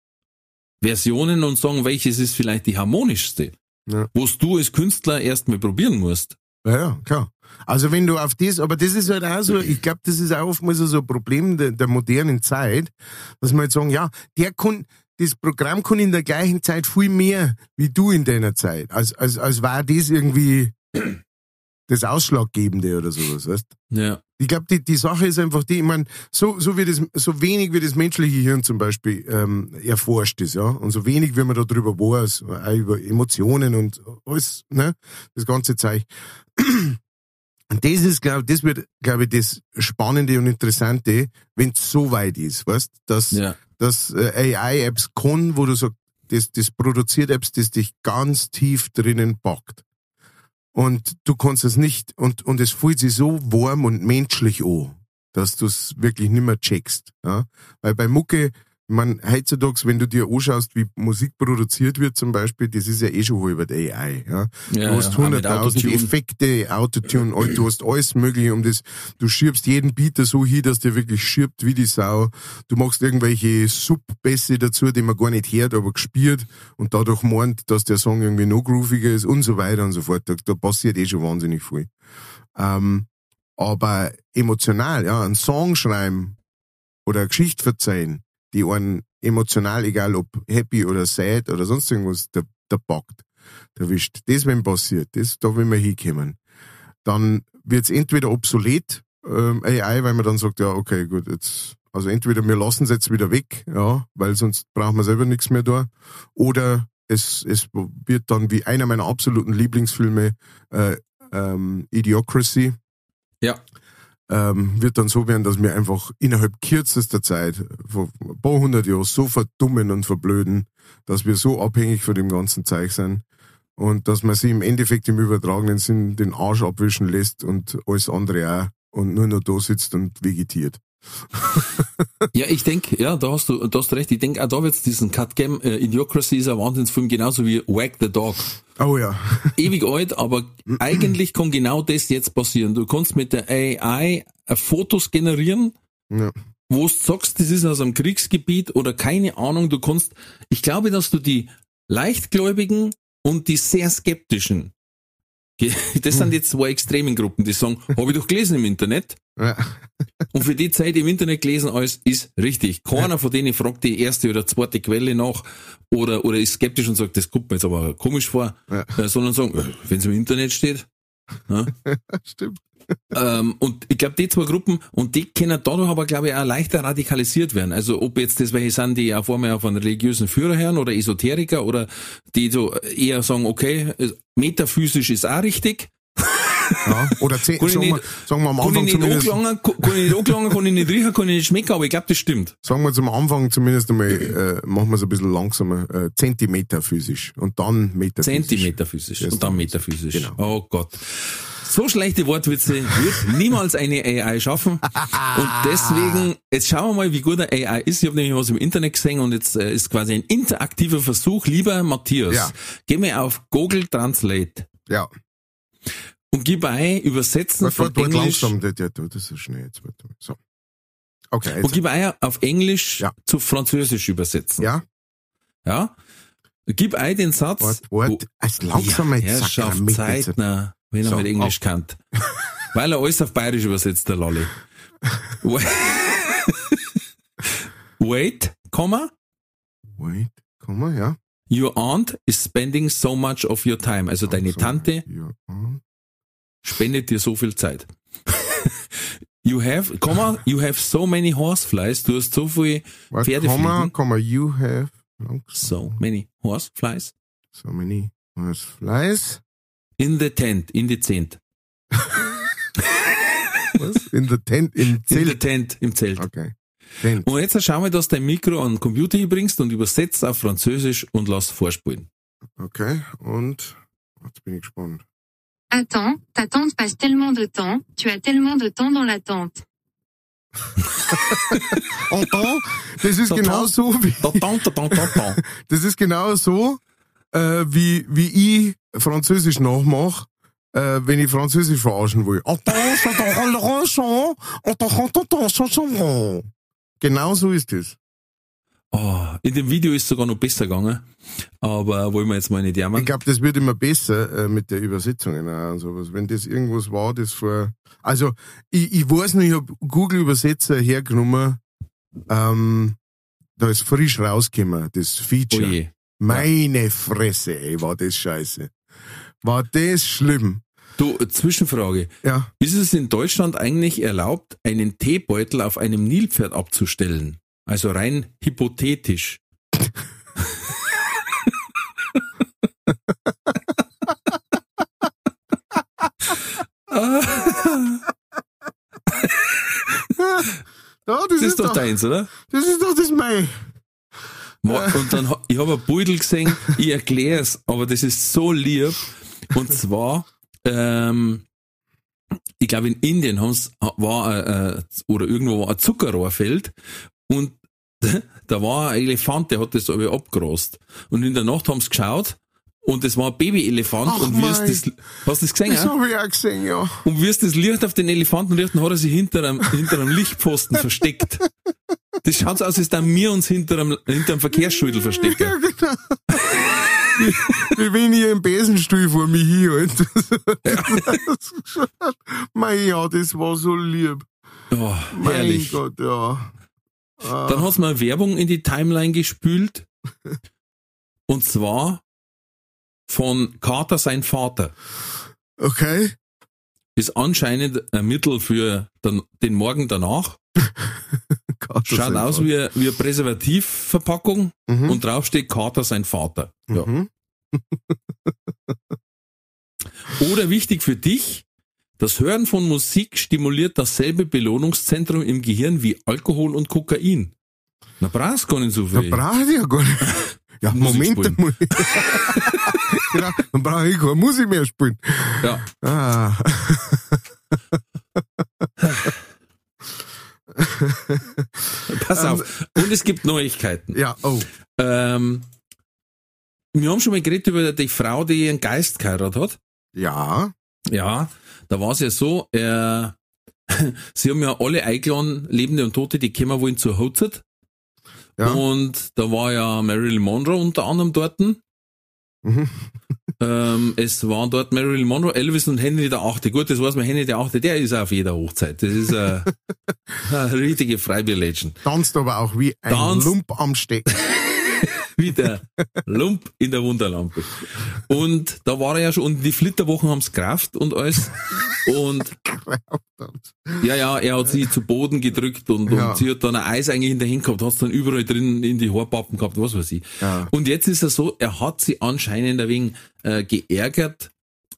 Versionen und sagen, welches ist vielleicht die harmonischste. Ja. Wo's du als Künstler erstmal probieren musst. Ja, ja, klar. Also wenn du auf das, aber das ist halt auch so, ich glaube, das ist auch oftmals so ein Problem der, der modernen Zeit, dass man halt sagen, ja, der kann, das Programm kann in der gleichen Zeit viel mehr wie du in deiner Zeit. Als, als, als war das irgendwie das Ausschlaggebende oder sowas, weißt Ja. ich glaube, die, die Sache ist einfach die, ich meine, so, so, wie das, so wenig wie das menschliche Hirn zum Beispiel ähm, erforscht ist, ja, und so wenig wie man da drüber weiß, auch über Emotionen und alles, ne, das ganze Zeug. Und das ist, glaube das wird, glaube ich, das Spannende und Interessante, wenn es so weit ist, weißt, dass, Ja. dass äh, AI-Apps kann, wo du sagst, das, das produziert Apps, das dich ganz tief drinnen packt. Und du kannst es nicht, und, und es fühlt sich so warm und menschlich an, dass du es wirklich nicht mehr checkst. Ja? Weil bei Mucke, ich mein, heutzutage, wenn du dir anschaust, wie Musik produziert wird zum Beispiel, das ist ja eh schon halb die AI. Ja? Ja, du hast ja, 100.000 Autotune. Effekte, Autotune, du hast alles mögliche um das, du schiebst jeden Beater so hin, dass der wirklich schirbt wie die Sau. Du machst irgendwelche Subbässe dazu, die man gar nicht hört, aber gespielt und dadurch meint, dass der Song irgendwie noch grooviger ist und so weiter und so fort. Da, da passiert eh schon wahnsinnig viel. Ähm, aber emotional, ja, einen Song schreiben oder eine Geschichte verzeihen, die einen emotional, egal ob happy oder sad oder sonst irgendwas, der, der packt, der wischt. Das, wenn passiert, das, da will man hinkommen. Dann wird's entweder obsolet, ähm, AI, weil man dann sagt, ja, okay, gut, jetzt, also entweder wir lassen es jetzt wieder weg, ja, weil sonst brauchen wir selber nichts mehr da, oder es, es wird dann wie einer meiner absoluten Lieblingsfilme, äh, ähm, Idiocracy, Ja. Ähm, wird dann so werden, dass wir einfach innerhalb kürzester Zeit, vor ein paar hundert Jahren, so verdummen und verblöden, dass wir so abhängig von dem ganzen Zeug sind und dass man sie im Endeffekt im übertragenen Sinn den Arsch abwischen lässt und alles andere auch und nur noch da sitzt und vegetiert. Ja, ich denke, ja, da hast du, da hast du recht. Ich denke, auch da wird's diesen Cut geben. Äh, Idiocracy ist ein Wahnsinnsfilm, genauso wie Wag the Dog. Oh ja. Ewig alt, aber eigentlich kann genau das jetzt passieren. Du kannst mit der AI äh, Fotos generieren, ja. wo du sagst, das ist aus einem Kriegsgebiet oder keine Ahnung. Du kannst, ich glaube, dass du die Leichtgläubigen und die sehr skeptischen, das sind jetzt zwei extremen Gruppen, die sagen, habe ich doch gelesen im Internet. ja. Und für die Zeit im Internet gelesen alles ist richtig. Keiner von denen fragt die erste oder zweite Quelle nach oder, oder ist skeptisch und sagt, das kommt mir jetzt aber komisch vor, Ja. äh, sondern sagen, wenn es im Internet steht. Ja. Stimmt. ähm, und ich glaube, die zwei Gruppen, und die können dadurch aber, glaube ich, auch leichter radikalisiert werden. Also ob jetzt das welche sind, die auf einmal auf einen religiösen Führer hören oder Esoteriker oder die so eher sagen, okay, äh, metaphysisch ist auch richtig, Ja. Oder zehn, sagen, wir, nicht- sagen wir am Anfang zumindest, kann ich nicht angelangen, kann ich nicht riechen, kann ich nicht schmecken, aber ich glaube, das stimmt. sagen wir zum Anfang zumindest einmal, äh, machen wir es ein bisschen langsamer, äh, Zentimeter physisch und dann metaphysisch. Zentimeter physisch und dann metaphysisch. genau. Oh Gott. So schlechte Wortwitze wird niemals eine AI schaffen. Und deswegen, jetzt schauen wir mal, wie gut eine AI ist. Ich habe nämlich was im Internet gesehen und jetzt äh, ist quasi ein interaktiver Versuch. Lieber Matthias, Ja. geh mal auf Google Translate Ja. Und gib ein, übersetzen Warte, von warte, warte, Englisch. langsam, das, ja, das ist so schnell jetzt. Warte, mal. so. Okay, Und gib ein auf Englisch Ja. zu Französisch übersetzen. ja, Ja? Gib ein den Satz. wart, wart, es langsam Zeit, jetzt. na, wenn er So, mit Englisch kannt. Weil er alles auf Bayerisch übersetzt, der Lolli. Wait, Wait, Komma, Wait, komm mal, ja. your aunt is spending so much of your time. Also deine Tante ja, hm. Spendet dir so viel Zeit. you have, Komma, you have so many horseflies. Du hast so viel Wart, Pferde komm mal, fliegen. komm mal, you have So many horseflies so many was flies. in the tent, in the tent, Was? In the tent, in in the Zelt. tent, im Zelt. Okay. Tent. Und jetzt schau mal, dass du dein Mikro an den Computer hinbringst und übersetzt auf Französisch und lass vorspulen. Okay, und jetzt bin ich gespannt. Attends, ta tante passe tellement de temps, tu as tellement de temps dans l'attente. Und da, das ist genau so, wie, Da, da, da, da, da, da. das ist genau so, äh, wie, wie ich Französisch nachmache, äh, wenn ich Französisch verarschen will. Genau so ist es. Oh, in dem Video ist sogar noch besser gegangen, aber wollen wir jetzt mal nicht Ich jammern. glaube, das wird immer besser äh, mit der Übersetzung auch und sowas. Wenn das irgendwas war, das vor. Also ich, ich weiß nicht, ich hab Google Übersetzer hergenommen. Ähm, da ist frisch rausgekommen, das Oh Feature. je. Meine Fresse, ey, war das scheiße. War das schlimm. Du, Zwischenfrage. Ja. Ist es in Deutschland eigentlich erlaubt, einen Teebeutel auf einem Nilpferd abzustellen? Also rein hypothetisch. Ja, das, Das ist, doch doch, deins, oder? das ist doch das Mai. Ma- Und dann, ich habe ein Beutel gesehen, ich erkläre es, aber das ist so lieb. Und zwar, ähm, ich glaube in Indien haben's, war äh, äh, oder irgendwo war ein Zuckerrohrfeld und da war ein Elefant, der hat das aber abgerast. Und in der Nacht haben sie geschaut und es war ein Babyelefant Ach und mein. das, hast du das gesehen? Das Ja? habe ich auch gesehen, ja. Und es das Licht auf den Elefanten richten, hat er sich hinter einem, hinter einem Lichtpfosten versteckt. Das schaut so aus, als da wir uns hinter einem, hinter einem Verkehrsschüttel verstecken. Ja, genau. wie, wenn ich im Besenstuhl vor mir hinhalte. mein ja, das war so lieb. Oh, Mein herrlich. Gott, ja. Ah, Dann hat's mal Werbung in die Timeline gespült. Und zwar von Carter sein Vater. okay. Ist anscheinend ein Mittel für den, den Morgen danach. Das Schaut aus wie, eine- wie eine Präservativverpackung Mhm. und drauf steht Carter sein Vater. Ja. Mhm. Oder wichtig für dich, das Hören von Musik stimuliert dasselbe Belohnungszentrum im Gehirn wie Alkohol und Kokain. Na, brauchst gar nicht so Da viel. brauche ich ja gar nicht. Ja, Musik Moment spielen. einmal. genau, dann brauche ich keine Musik mehr spielen. Ja. Ah. Pass Ähm, auf. Und es gibt Neuigkeiten. Ja, oh. Ähm, wir haben schon mal geredet über die Frau, die ihren Geist geheiratet hat. Ja. Ja, da war es ja so, äh, sie haben ja alle eingeladen, Lebende und Tote, die kommen wollen zur Hochzeit. Ja. Und da war ja Marilyn Monroe unter anderem dort. Mhm. Ähm, es waren dort Marilyn Monroe, Elvis und Henry der Achte. Gut, das weiß man, Henry der Achte, der ist auf jeder Hochzeit. Das ist äh, eine richtige Freibier-Legend. Tanzt aber auch wie ein Tanzt. Lump am Stecken. Wie der Lump in der Wunderlampe. Und da war er ja schon, und die Flitterwochen haben's gerafft und alles. Und ja, ja, er hat sie zu Boden gedrückt und, Ja. und sie hat dann ein Eis eigentlich in der Hand gehabt, hat's dann überall drin in die Haarpappen gehabt, was weiß ich. Ja. Und jetzt ist er so, er hat sie anscheinend ein wenig äh, geärgert,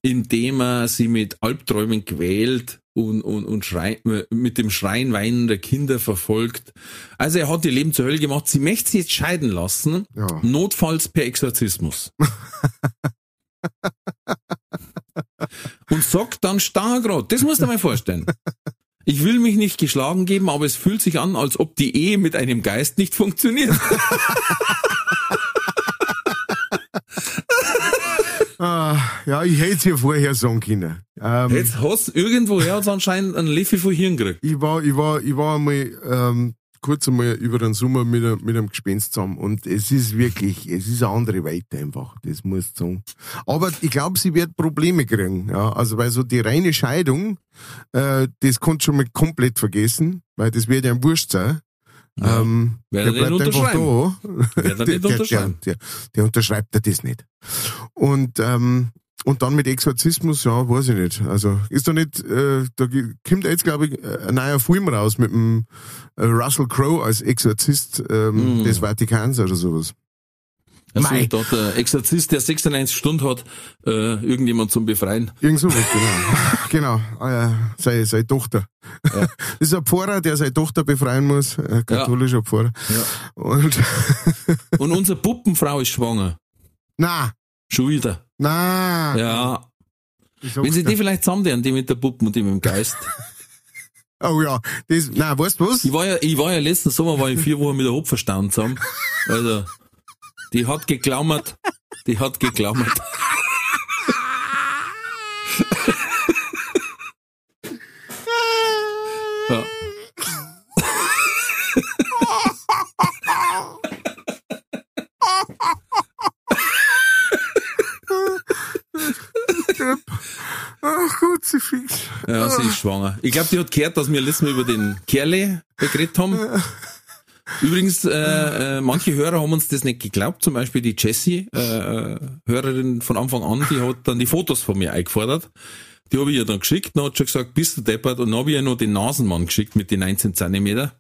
indem er sie mit Albträumen quält und, und, und schrei, äh, mit dem Schreien weinender Kinder verfolgt. Also er hat ihr Leben zur Hölle gemacht. Sie möchte sie jetzt scheiden lassen, Ja. notfalls per Exorzismus. und sagt dann Stangergrad, das musst du dir mal vorstellen. Ich will mich nicht geschlagen geben, aber es fühlt sich an, als ob die Ehe mit einem Geist nicht funktioniert. Ah, ja, ich hätte es ja vorher sagen können. Ähm, Jetzt hast irgendwo her anscheinend einen Löffel von Hirn gekriegt. ich war, ich war, ich war einmal ähm, kurz einmal über den Sommer mit, einem- mit einem Gespenst zusammen und es ist wirklich, es ist eine andere Welt einfach, das muss sagen. Aber ich glaube, sie wird Probleme kriegen, ja, also weil so die reine Scheidung, äh, das kannst du schon mal komplett vergessen, weil das wird ja ein Wurscht sein. Ja. Ähm, Wer der bleibt einfach da. Wer der, nicht der, unterschreiben. der, der unterschreibt er das nicht. Und, ähm, und dann mit Exorzismus, ja, weiß ich nicht. Also ist da nicht, äh, da kommt jetzt, glaube ich, ein neuer Film raus mit dem äh, Russell Crowe als Exorzist ähm, Mm. des Vatikans oder sowas. Also Mei. da der Exorzist, der 96 Stunden hat, äh, irgendjemand zum Befreien. Irgend sowas, genau. genau, äh, seine, seine Tochter. Ja. Das ist ein Pfarrer, der seine Tochter befreien muss, ein katholischer Pfarrer. Ja. Und, Und unsere Puppenfrau ist schwanger. na, Schon wieder. na. Ja. Wenn sie die vielleicht zusammen die mit der Puppen und die mit dem Geist. Oh ja, das, na, weißt du was? Ich war ja, ich war ja letzten Sommer, war ich vier Wochen mit der Hopferstaun zusammen. Also, die hat geklammert. Die hat geklammert. Ja. Ach Gott, sie fix. Ja, sie ist schwanger. Ich glaube, die hat gehört, dass wir letztes Mal über den Kerle geredet haben. Übrigens, äh, äh, manche Hörer haben uns das nicht geglaubt. Zum Beispiel die Jessie, äh, äh, Hörerin von Anfang an, die hat dann die Fotos von mir eingefordert. Die habe ich ihr dann geschickt, dann hat schon gesagt, bist du deppert? Und dann habe ich ihr noch den Nasenmann geschickt mit den 19 Zentimeter.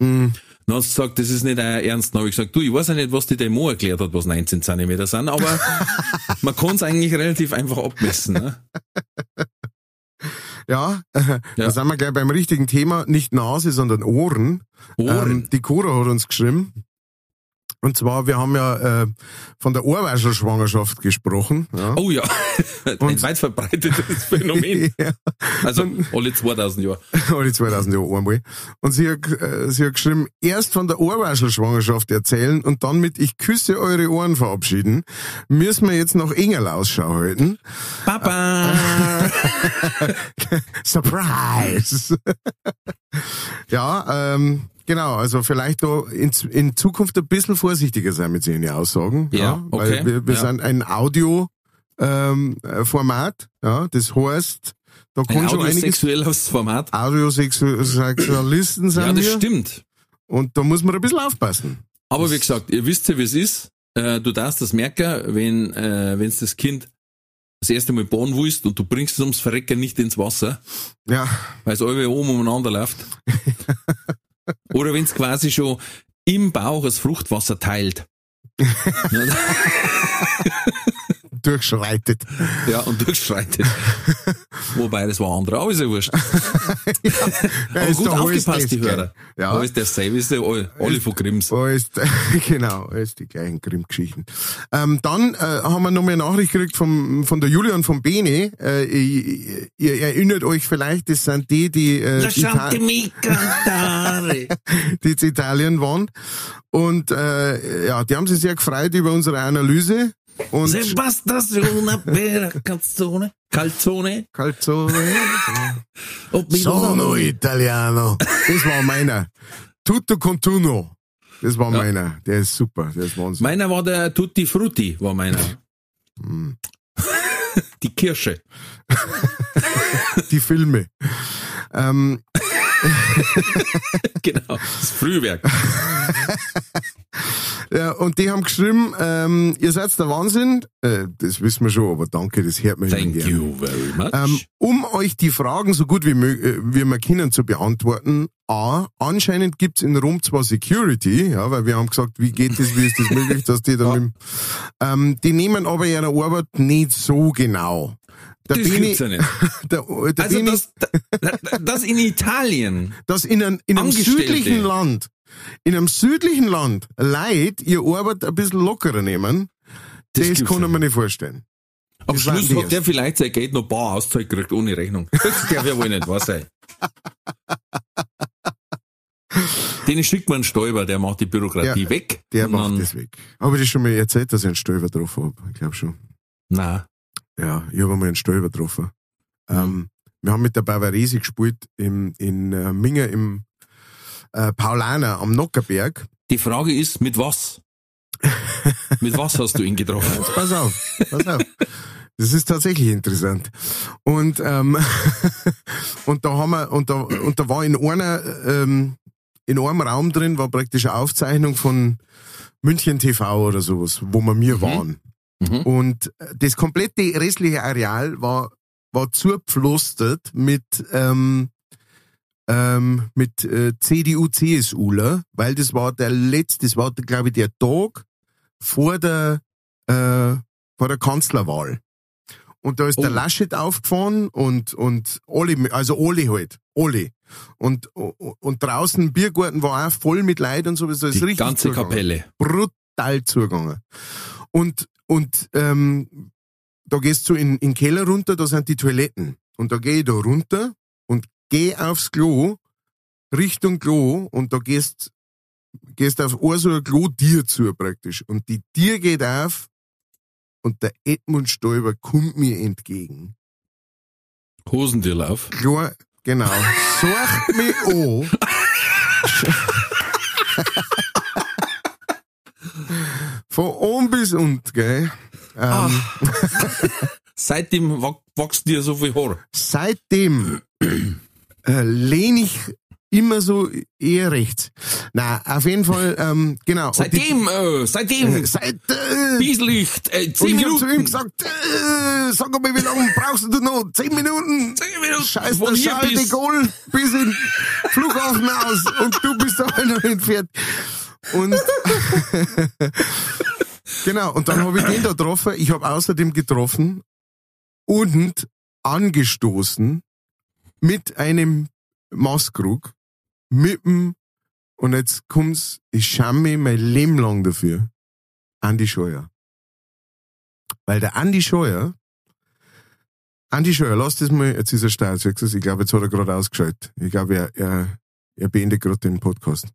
Dann hat sie gesagt, das ist nicht euer Ernst. Dann habe ich gesagt, du, ich weiß ja nicht, was die Demo erklärt hat, was 19 Zentimeter sind, aber man kann es eigentlich relativ einfach abmessen. Ne? Ja, äh, da sind wir gleich beim richtigen Thema. Nicht Nase, sondern Ohren. Ohren. Ähm, die Cora hat uns geschrieben. Und zwar, wir haben ja äh, von der Ohrwaschelschwangerschaft gesprochen. Ja. Oh ja, ein weit verbreitetes Phänomen. ja, Also alle 2000 Jahre. alle 2000 Jahre einmal. Und sie hat, äh, sie hat geschrieben, erst von der Ohrwaschelschwangerschaft erzählen und dann mit Ich küsse eure Ohren verabschieden. Müssen wir jetzt noch Engel Ausschau halten. Papa! Surprise! ja, ähm, genau, also vielleicht in, in Zukunft ein bisschen vorsichtiger sein mit seinen Aussagen. Ja, okay, Weil wir, wir ja. sind ein Audio ähm, äh, ja, das heißt, da Ein kann schon einiges audiosexuelles Format. Audiosexualisten sind Ja, das wir stimmt. und da muss man ein bisschen aufpassen. Aber wie gesagt, ihr wisst ja, wie es ist. Äh, du darfst das merken, wenn äh, wenn's das Kind das erste Mal bauen willst und du bringst es ums Verrecken nicht ins Wasser, Ja, weil es alle oben umeinander läuft. Oder wenn es quasi schon im Bauch das Fruchtwasser teilt. durchschreitet. Ja, und durchschreitet. Wobei, das war andere, aber ist ja wurscht. Ja, Aber ist gut aufgepasst, die das? Hörer. Ja. Alles dasselbe, ist ja alle, alle von Grimms. Alles, genau, alles die gleichen Grimm-Geschichten. Ähm, dann äh, haben wir noch mal eine Nachricht gekriegt vom, von der Julian von Bene. Äh, ihr, ihr erinnert euch vielleicht, das sind die, die, äh, cantare. die in Italien waren. Und äh, ja, die haben sich sehr gefreut über unsere Analyse. Und Se basta una vera canzone. Calzone. Calzone. Oh, Sono Italiano. Das war meiner. Tutto continuo. Das war meiner. Der ist super. Der ist Wahnsinn. Meiner war der Tutti Frutti, war meiner. Hm. Die Kirsche. Die Filme. Ähm, Genau. Das Frühwerk. Ja, und die haben geschrieben, ähm, ihr seid der Wahnsinn. Äh, das wissen wir schon, aber danke, das hört man Thank gern. you very much. Ähm, um euch die Fragen so gut wie, äh, wie wir können zu beantworten, A, anscheinend gibt's in Rom zwar Security, ja, weil wir haben gesagt, wie geht das, wie ist das möglich, dass die dann mit, ähm, die nehmen aber ihre Arbeit nicht so genau. Der das gibt's ja nicht. der, der Also das, das, das in Italien. dass in einem, in einem südlichen Land, in einem südlichen Land, Leid ihr Arbeit ein bisschen lockerer nehmen, Das das, kann ich mir nicht vorstellen. Am Das Schluss hat der vielleicht sein Geld noch bar auszahlt gekriegt, ohne Rechnung. Das darf ja wohl nicht wahr sein. Den schickt man einen Stäuber, der macht die Bürokratie Ja, weg. Der macht das weg. Habe ich dir schon mal erzählt, dass ich einen Stöber drauf habe? Ich glaube schon. Nein. Ja, ich habe einmal einen Stolper getroffen. Ähm, wir haben mit der Bavarese gespielt im, in äh, Minge im äh, Paulaner am Nockerberg. Die Frage ist, mit was? mit was hast du ihn getroffen? Jetzt pass auf, pass auf. Das ist tatsächlich interessant. Und, ähm, und da haben wir, und da, und da war in einer, ähm, in einem Raum drin, war praktisch eine Aufzeichnung von München TV oder sowas, wo wir mir waren. Mhm. Und das komplette restliche Areal war, war zugepflastert mit, ähm, ähm, mit äh, CDU, CSUler, weil das war der letzte, das war, glaube ich, der Tag vor der, äh, vor der Kanzlerwahl. Und da ist der Oh. Laschet aufgefahren und, und alle, also alle halt, alle. Und, und draußen im Biergarten war auch voll mit Leid und so, das ist Die richtig ganze zugegangen Kapelle. brutal zugegangen. Und, und ähm, da gehst du in, in den Keller runter, da sind die Toiletten. Und da gehe ich da runter und gehe aufs Klo, Richtung Klo, und da gehst, gehst auf ein so ein Klo dir zu praktisch. Und die Tür geht auf und der Edmund Stoiber kommt mir entgegen. Hosentürlauf. Klar, genau. Sucht mich an. Von oben bis unten, gell. Ähm, Seitdem wa- wächst dir so viel Haar. Seitdem äh, lehne ich immer so eher rechts. Na, auf jeden Fall, ähm, genau. Seitdem, äh, Die, seitdem, äh, seit, äh, Dieselicht, äh, und zehn ich hab zu ihm Minuten. gesagt, äh, sag mal, wie lange brauchst du noch? Zehn Minuten? Zehn Minuten, Scheiß der Charles de Gaulle bis in Flughafen aus und du bist da noch entfernt. Und genau, und dann habe ich den da getroffen. Ich habe außerdem getroffen und angestoßen mit einem Maßkrug, mit dem, und jetzt kommt's, ich schäme mich mein Leben lang dafür, Andi Scheuer. Weil der Andi Scheuer, Andi Scheuer, lass das mal, jetzt ist er steil, ich glaube, jetzt hat er gerade ausgeschaltet. Ich glaube, er, er, er beendet gerade den Podcast.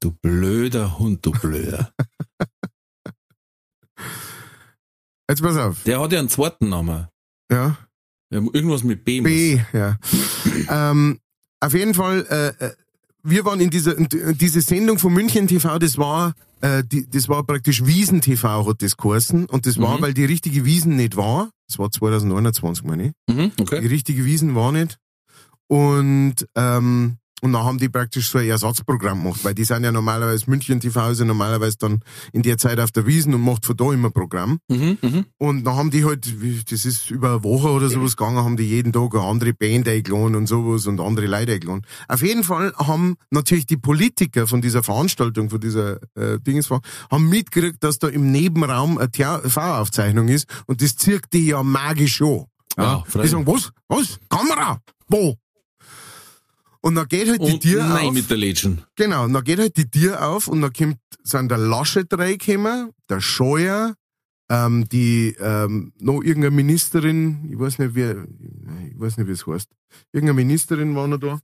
Du blöder Hund, du blöder. Jetzt pass auf, Der hat ja einen zweiten Namen. ja. Irgendwas mit B. B, ja. ähm, auf jeden Fall, äh, äh, wir waren in dieser, diese Sendung von München TV, das war, äh, die, das war praktisch Wiesen TV hat das geheißen. Und das war, Mhm. weil die richtige Wiesen nicht war. Das war 2029, meine ich. Mhm, Die okay. richtige Wiesen war nicht. Und, ähm, und dann haben die praktisch so ein Ersatzprogramm gemacht, weil die sind ja normalerweise, München TV ist ja normalerweise dann in der Zeit auf der Wiesen und macht von da immer Programm. Mhm, mhm. Und dann haben die halt, das ist über eine Woche oder sowas gegangen, haben die jeden Tag eine andere Band eingeladen und sowas und andere Leute eingeladen. Auf jeden Fall haben natürlich die Politiker von dieser Veranstaltung, von dieser äh, Dingesveranstaltung, haben mitgekriegt, dass da im Nebenraum eine TV-Aufzeichnung ist und das zirkt die ja magisch an. Ja, Ja, die sagen, was? Was? Kamera? Wo? Und dann geht halt die Und Tür nein auf. mit der Legend. Genau, und dann geht halt die Tür auf und dann kommt, sind der Laschet reingekommen, der Scheuer, ähm, die, ähm, noch irgendeine Ministerin, ich weiß nicht, wie, ich weiß nicht, wie es heißt. Irgendeine Ministerin war noch da.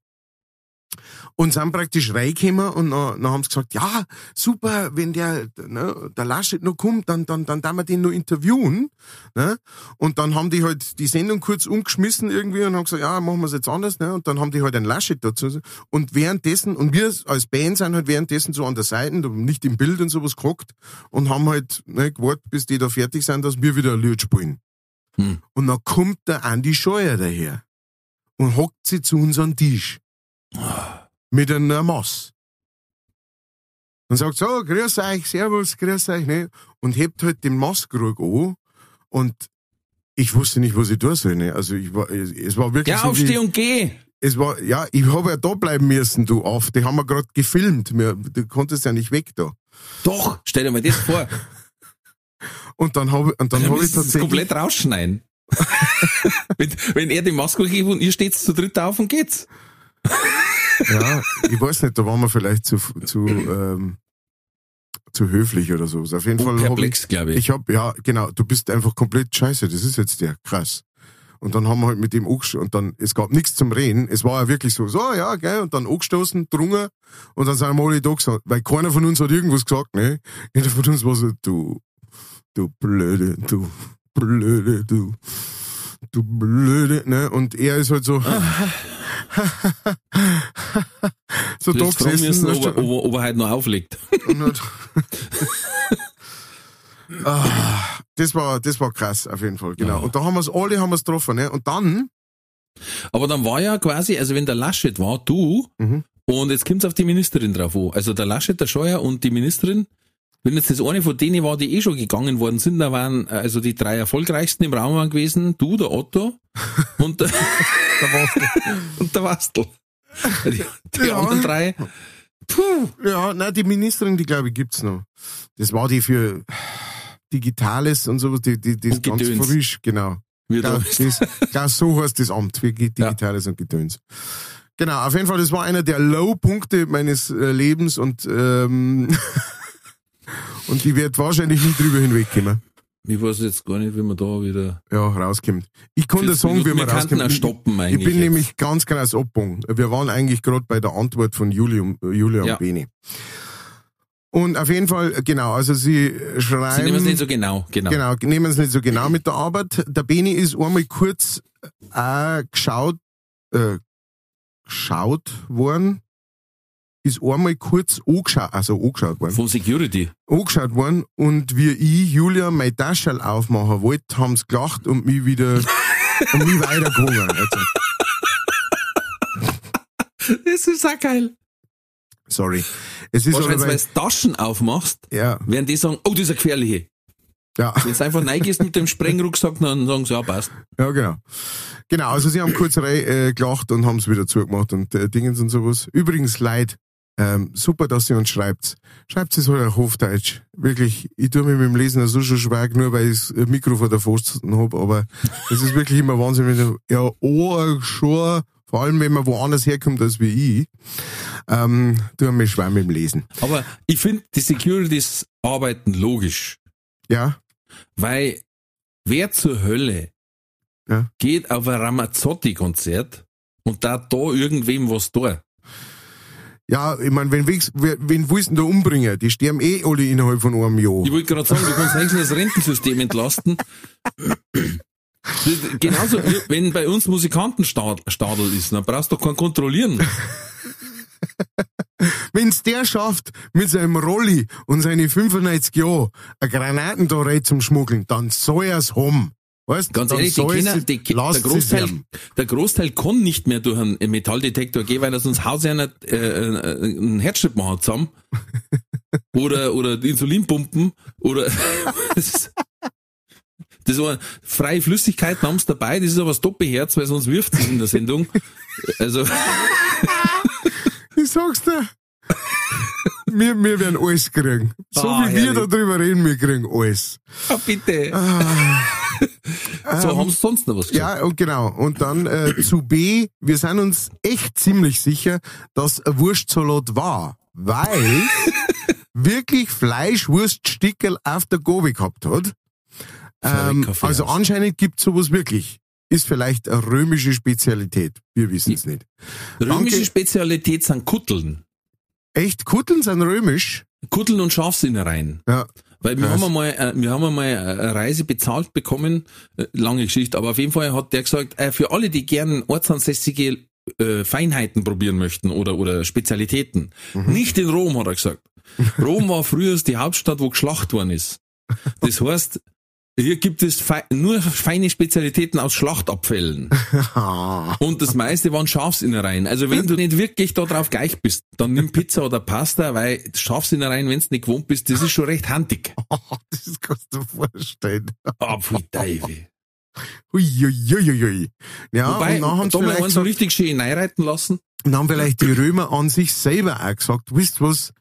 Und sind praktisch reingekommen und dann, dann haben sie gesagt, ja, super, wenn der, ne, der Laschet noch kommt, dann, dann, dann darf wir den noch interviewen. Ne? Und dann haben die halt die Sendung kurz umgeschmissen irgendwie und haben gesagt, ja, machen wir es jetzt anders. Ne? Und dann haben die halt einen Laschet dazu. Und währenddessen, und wir als Band sind halt währenddessen so an der Seite, nicht im Bild und sowas gehockt und haben halt ne, gewartet, bis die da fertig sind, dass wir wieder ein Lied spielen. Hm. Und dann kommt der Andi Scheuer daher und hockt sie zu uns an den Tisch. Mit einer Maß. Und sagt so, grüß euch, servus, grüß euch, ne? Und hebt halt den Maßkrug an und ich wusste nicht, was ich tun soll, ne? Also ich war, es war wirklich Ja, so aufsteh und geh. es war, ja, ich habe ja da bleiben müssen, du auf. Die haben wir gerade gefilmt. Wir, du konntest ja nicht weg da. Doch, stell dir mal das vor. Und dann habe und dann Dann habe ich tatsächlich komplett rausschneiden. wenn, wenn er die Maske gibt und ihr steht zu dritt auf und geht's. Ja, ich weiß nicht, da waren wir vielleicht zu, zu, ähm, zu höflich oder so. Auf jeden Fall habe ich, Perplex, glaube ich. ich hab, ja, genau, du bist einfach komplett scheiße, das ist jetzt der, krass. Und dann haben wir halt mit dem angestoßen und dann, es gab nichts zum Reden. Es war ja wirklich so, so, ja, gell, und dann angestoßen, drungen und dann sind wir alle da gesagt, weil keiner von uns hat irgendwas gesagt, ne? Jeder von uns war so, du, du blöde, du blöde, du, du blöde, ne? Und er ist halt so, so da gesessen. müssen, ob, er- ob, ob er heute noch auflegt. ah, das war, das war krass, auf jeden Fall, genau. Ja. Und da haben wir es alle, haben wir es getroffen, ne? Und dann, Aber dann war ja quasi, also wenn der Laschet war, du, Mhm. und jetzt kommt's auf die Ministerin drauf an. Also der Laschet, der Scheuer und die Ministerin, wenn jetzt das eine von denen war, die eh schon gegangen worden sind, da waren also die drei erfolgreichsten im Raum waren gewesen, du, der Otto und der, warst du. und der Wastel. Die, die Ja. anderen drei, puh, Ja, nein, die Ministerin, die glaube ich gibt's noch. Das war die für Digitales und sowas, die, die, die ist ganz Gedöns. frisch, genau. wie Ja, da das, ja, so heißt das Amt für Digitales und Gedöns. Genau, auf jeden Fall, das war einer der Low-Punkte meines äh, Lebens und ähm, und die wird wahrscheinlich nie drüber hinwegkommen. Ich weiß jetzt gar nicht, wie man da wieder. Ja, rauskommt. Ich kann dir sagen, wie man rauskommt. auch stoppen Ich eigentlich. bin jetzt. nämlich ganz das Abbogen. Wir waren eigentlich gerade bei der Antwort von Julium, äh, Julia Ja. und Beni. Und auf jeden Fall, genau, also sie schreiben. Sie nehmen es nicht so genau, genau. Genau, nehmen es nicht so genau mit der Arbeit. Der Beni ist einmal kurz äh, geschaut, äh, geschaut worden, ist einmal kurz angeschaut, also angeschaut worden, Von Security. angeschaut worden und wie ich, Julia, mein Taschel aufmachen wollte, haben sie gelacht und mich wieder, und mich weitergegangen. Also, Das ist auch geil. sorry. Es ist aber, Wahrscheinlich, weil du Taschen aufmachst, ja, werden die sagen, oh, das ist eine gefährliche. ja. Wenn du einfach reingehst mit dem Sprengrucksack, dann sagen sie, ja, passt. Ja, genau. Genau, also sie haben kurz rei- äh, gelacht und haben es wieder zugemacht und äh, Dingens und sowas. Übrigens, Leid, ähm, super, dass ihr uns schreibt. Schreibt es halt auf Hochdeutsch. Wirklich, ich tue mir mit dem Lesen so schon schwer, nur weil ich das Mikro vor der Pfosten hab, aber es ist wirklich immer Wahnsinn, wenn du, ja, oh, schon, vor allem wenn man woanders herkommt als wie ich, ähm, tue mir schwer mit dem Lesen. Aber ich finde, die Securities arbeiten logisch. Ja, Weil wer zur Hölle Ja. geht auf ein Ramazzotti-Konzert und da da irgendwem was da? Ja, ich mein, wenn, wen, wen willst du denn da umbringen? Die sterben eh alle innerhalb von einem Jahr. Ich wollte gerade sagen, du kannst eigentlich das Rentensystem entlasten. Genauso, wie wenn bei uns Musikantenstadel ist, dann brauchst du doch keinen kontrollieren. Wenn's der schafft, mit seinem Rolli und seine 95 Jahre eine Granaten da rein zum Schmuggeln, dann soll er's haben. Weißt Ganz ehrlich, die Kinder, die, der, Großteil, der Großteil kann nicht mehr durch einen Metalldetektor gehen, weil er sonst haut sich einer äh, äh, einen Herzschritt machen zusammen. oder, oder Insulinpumpen. Oder das war freie Flüssigkeiten haben sie dabei, das ist aber das Doppelherz, weil sonst wirft es in der Sendung. Also, Ich sag's dir. wir, wir werden alles kriegen. So Ah, wie wir herrlich. da drüber reden, wir kriegen alles. ah, bitte. so, haben sie sonst noch was gesagt? Ja, und genau. Und dann äh, zu B, wir sind uns echt ziemlich sicher, dass ein Wurstsalat war, weil wirklich Fleisch, Wurststickel auf der Gobe gehabt hat. Ähm, also aus. anscheinend gibt's sowas wirklich. Ist vielleicht eine römische Spezialität. Wir wissen es nicht. Römische danke. Spezialität sind Kutteln. Echt, Kutteln sind römisch? Kutteln und Schafsinnereien. Ja. Weil wir Krass. haben einmal, äh, wir haben einmal eine Reise bezahlt bekommen, äh, lange Geschichte, aber auf jeden Fall hat der gesagt, äh, für alle, die gern ortsansässige äh, Feinheiten probieren möchten oder, oder Spezialitäten, Mhm. nicht in Rom, hat er gesagt. Rom war früher die Hauptstadt, wo geschlacht worden ist. Das heißt, hier gibt es fei nur feine Spezialitäten aus Schlachtabfällen. Und das meiste waren Schafsinnereien. Also wenn du nicht wirklich da drauf gleich bist, dann nimm Pizza oder Pasta, weil Schafsinnereien, wenn du nicht gewohnt bist, das ist schon recht handig. das kannst du dir vorstellen. Ah, pfui Teufel. Huiuiuiui. Ja, Wobei, und dann haben sie da vielleicht so richtig schön reinreiten lassen. dann haben vielleicht die Römer an sich selber auch gesagt, wisst was,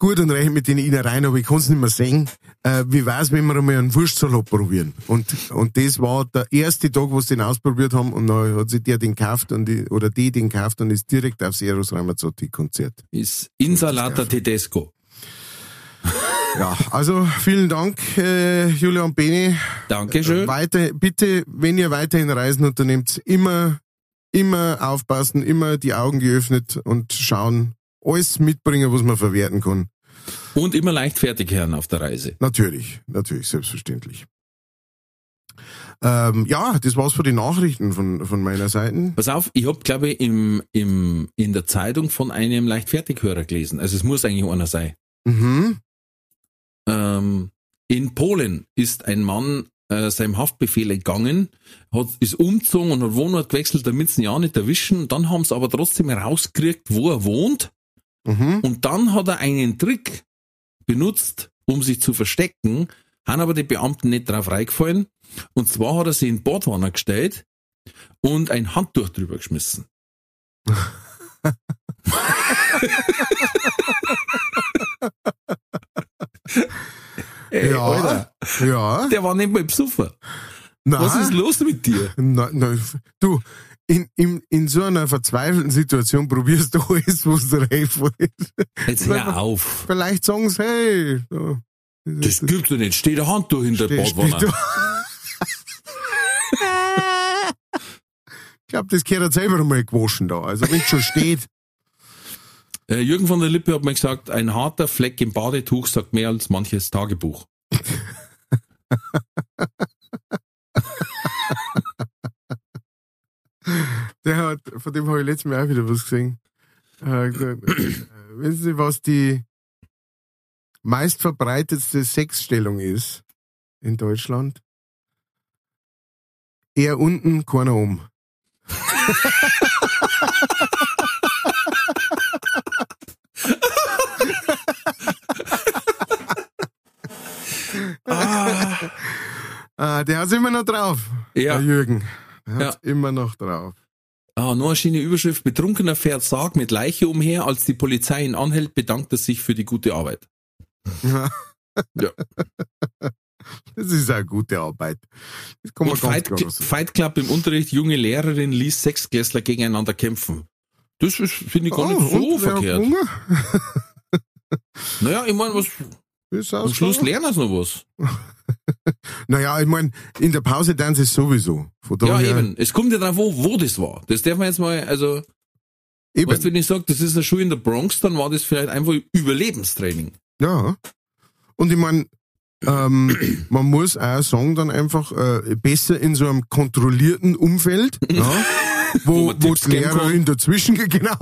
gut und recht mit den Innereien, aber ich kann's nicht mehr sehen. Äh, wie wär's, wenn wir einmal einen Wurstsalat probieren? Und, und das war der erste Tag, wo sie den ausprobiert haben und dann hat sich der den gekauft und die, oder die den gekauft und ist direkt aufs Eros Ramazzotti Konzert. Ist Insalata Tedesco. Ja, also vielen Dank, äh, Julia und Beni. Dankeschön. Weiter, bitte, wenn ihr weiterhin Reisen unternehmt, immer, immer aufpassen, immer die Augen geöffnet und schauen, alles mitbringen, was man verwerten kann. Und immer leichtfertig hören auf der Reise. Natürlich, natürlich, selbstverständlich. Ähm, ja, das war's für die Nachrichten von, von meiner Seite. Pass auf, ich hab glaube ich, im, im, in der Zeitung von einem Leichtfertighörer gelesen. Also es muss eigentlich einer sein. Mhm. Ähm, in Polen ist ein Mann äh, seinem Haftbefehl entgangen, hat, ist umgezogen und hat Wohnort gewechselt, damit sie ihn ja nicht erwischen. Dann haben sie aber trotzdem herausgekriegt, wo er wohnt. Mhm. Und dann hat er einen Trick benutzt, um sich zu verstecken, haben aber die Beamten nicht drauf reingefallen. Und zwar hat er sie in den Bordwanner gestellt und ein Handtuch drüber geschmissen. Ey, Ja. Alter, Ja. der war nicht mal besoffen. Was ist los mit dir? Na, na, du, in, in, in so einer verzweifelten Situation probierst du alles, was dir einfällt. Jetzt hör auf. Vielleicht sagen sie, hey. So. Das gibt's doch nicht. Steht ein Handtuch hinter der Badwanne. Ich glaube, das gehört selber einmal gewaschen da. Also wenn es schon steht. Äh, Jürgen von der Lippe hat mir gesagt, ein harter Fleck im Badetuch sagt mehr als manches Tagebuch. Der hat, von dem habe ich letztes Mal auch wieder was gesehen. Äh, gesagt, äh, wissen Sie, was die meistverbreitetste Sexstellung ist in Deutschland? Er unten, keiner um. Ah, der hat's immer noch drauf. Ja. Der Der hat's immer noch drauf. Ah, nur eine schöne Überschrift. Betrunkener fährt Sarg mit Leiche umher. Als die Polizei ihn anhält, bedankt er sich für die gute Arbeit. Ja. Ja. Das ist eine gute Arbeit. Und Fight, sagen. Fight Club im Unterricht, junge Lehrerin ließ Sechsklässler gegeneinander kämpfen. Das finde ich, gar Ah, nicht so wer hat verkehrt. Naja, ich meine, was, am Schluss lernen sie noch was. Naja, ich meine, in der Pause dann ist es sowieso. Von Ja, daher, eben. Es kommt ja drauf, wo, wo das war. Das darf man jetzt mal, also, eben. weißt wenn ich sage, das ist eine Schule in der Bronx, dann war das vielleicht einfach Überlebenstraining. Ja. Und ich meine, ähm, man muss auch sagen, dann einfach äh, besser in so einem kontrollierten Umfeld, ja, Wo wo, wo, die. Lehrerin dazwischen, genau,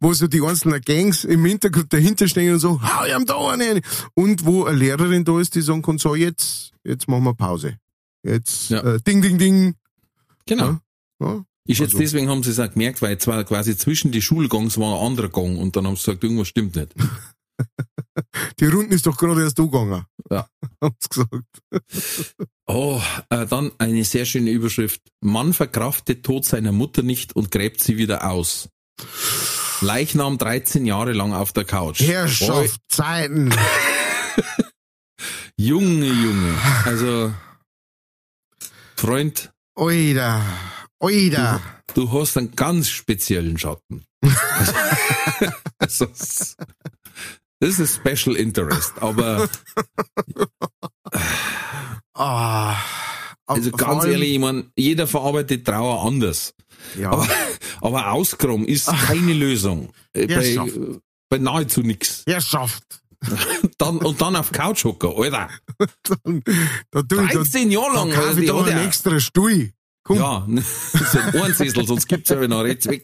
wo so die einzelnen Gangs im Hintergrund dahinter stehen und so, hau ich am da einen. Und wo eine Lehrerin da ist, die sagen kann, so jetzt, jetzt machen wir Pause. Jetzt, Ja. äh, ding, ding, ding. Genau. Ja. Ja. Ich schätze, Also- deswegen haben sie es auch gemerkt, weil zwar quasi zwischen die Schulgangs war ein anderer Gang und dann haben sie gesagt, irgendwas stimmt nicht. Die Runden ist doch gerade erst angegangen. Ja. Haben sie gesagt. Oh, äh, dann eine sehr schöne Überschrift. Mann verkraftet Tod seiner Mutter nicht und gräbt sie wieder aus. Leichnam 13 Jahre lang auf der Couch. Herrschaft, Zeiten. Oi, Junge, Junge. Also, Freund, Oida. Oida. du hast einen ganz speziellen Schatten. also, das ist Special Interest, aber Ah. also ganz ehrlich, ich mein, jeder verarbeitet Trauer anders. Ja. Aber, aber Auskram ist keine Lösung. Äh, bei, bei nahezu nix. Herrschaft. Dann, und dann auf Couch hocken, Alter. Dann, da tu ich, da, 13 Jahre da lang. kauf also ich da einen extra Stuhl. Komm. Ja, so ein Ohrensessel, sonst gibt's ja noch rechts weg.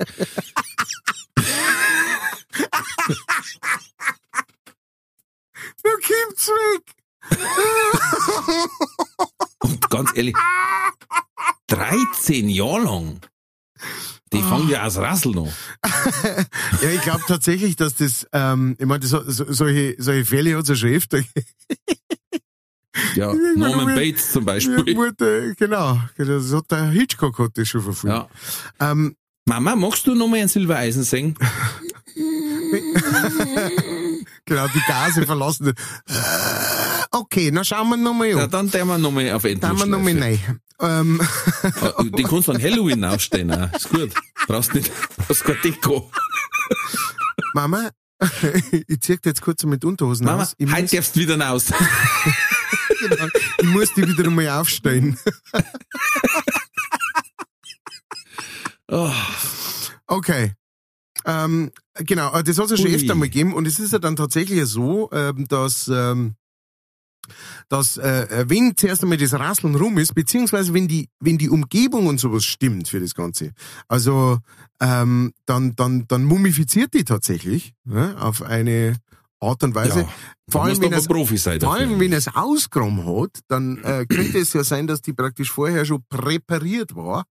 Da kommt's weg. Und ganz ehrlich, 13 Jahre lang. Die fangen ja aus Rassel noch. Ja, ich glaube tatsächlich, dass das, ähm, ich meine, so, so, solche, solche Fälle hat es ja schon öfter. Ja, Norman Bates zum Beispiel. Äh, genau, das hat der Hitchcock hat das schon verfolgt. Ja. Ähm, Mama, magst du noch mal ein Silbereisen singen? genau, die Gase verlassen. Okay, na schauen wir nochmal Ja, an. dann tun wir noch mal auf Dann wir nochmal Endlosschleife. rein. Ähm, Äh, Die kannst du an Halloween aufstehen. auch. Ist gut. Brauchst nicht, brauchst kein Deko. Mama, ich zieh dir jetzt kurz mit Unterhosen Mama, aus. Ich heute muss, darfst du wieder raus. genau, ich muss die wieder einmal aufstellen. Oh, Okay. Ähm, genau, äh, das hat es ja schon Ui. öfter mal gegeben und es ist ja dann tatsächlich so, ähm, dass ähm, dass äh, wenn zuerst einmal das Rasseln rum ist, beziehungsweise wenn die, wenn die Umgebung und sowas stimmt für das Ganze, also ähm, dann, dann, dann mumifiziert die tatsächlich ne, auf eine Art und Weise. Ja, vor allem, wenn es, Profi sein vor allem, wenn es ausgegraben hat, dann äh, könnte es ja sein, dass die praktisch vorher schon präpariert war.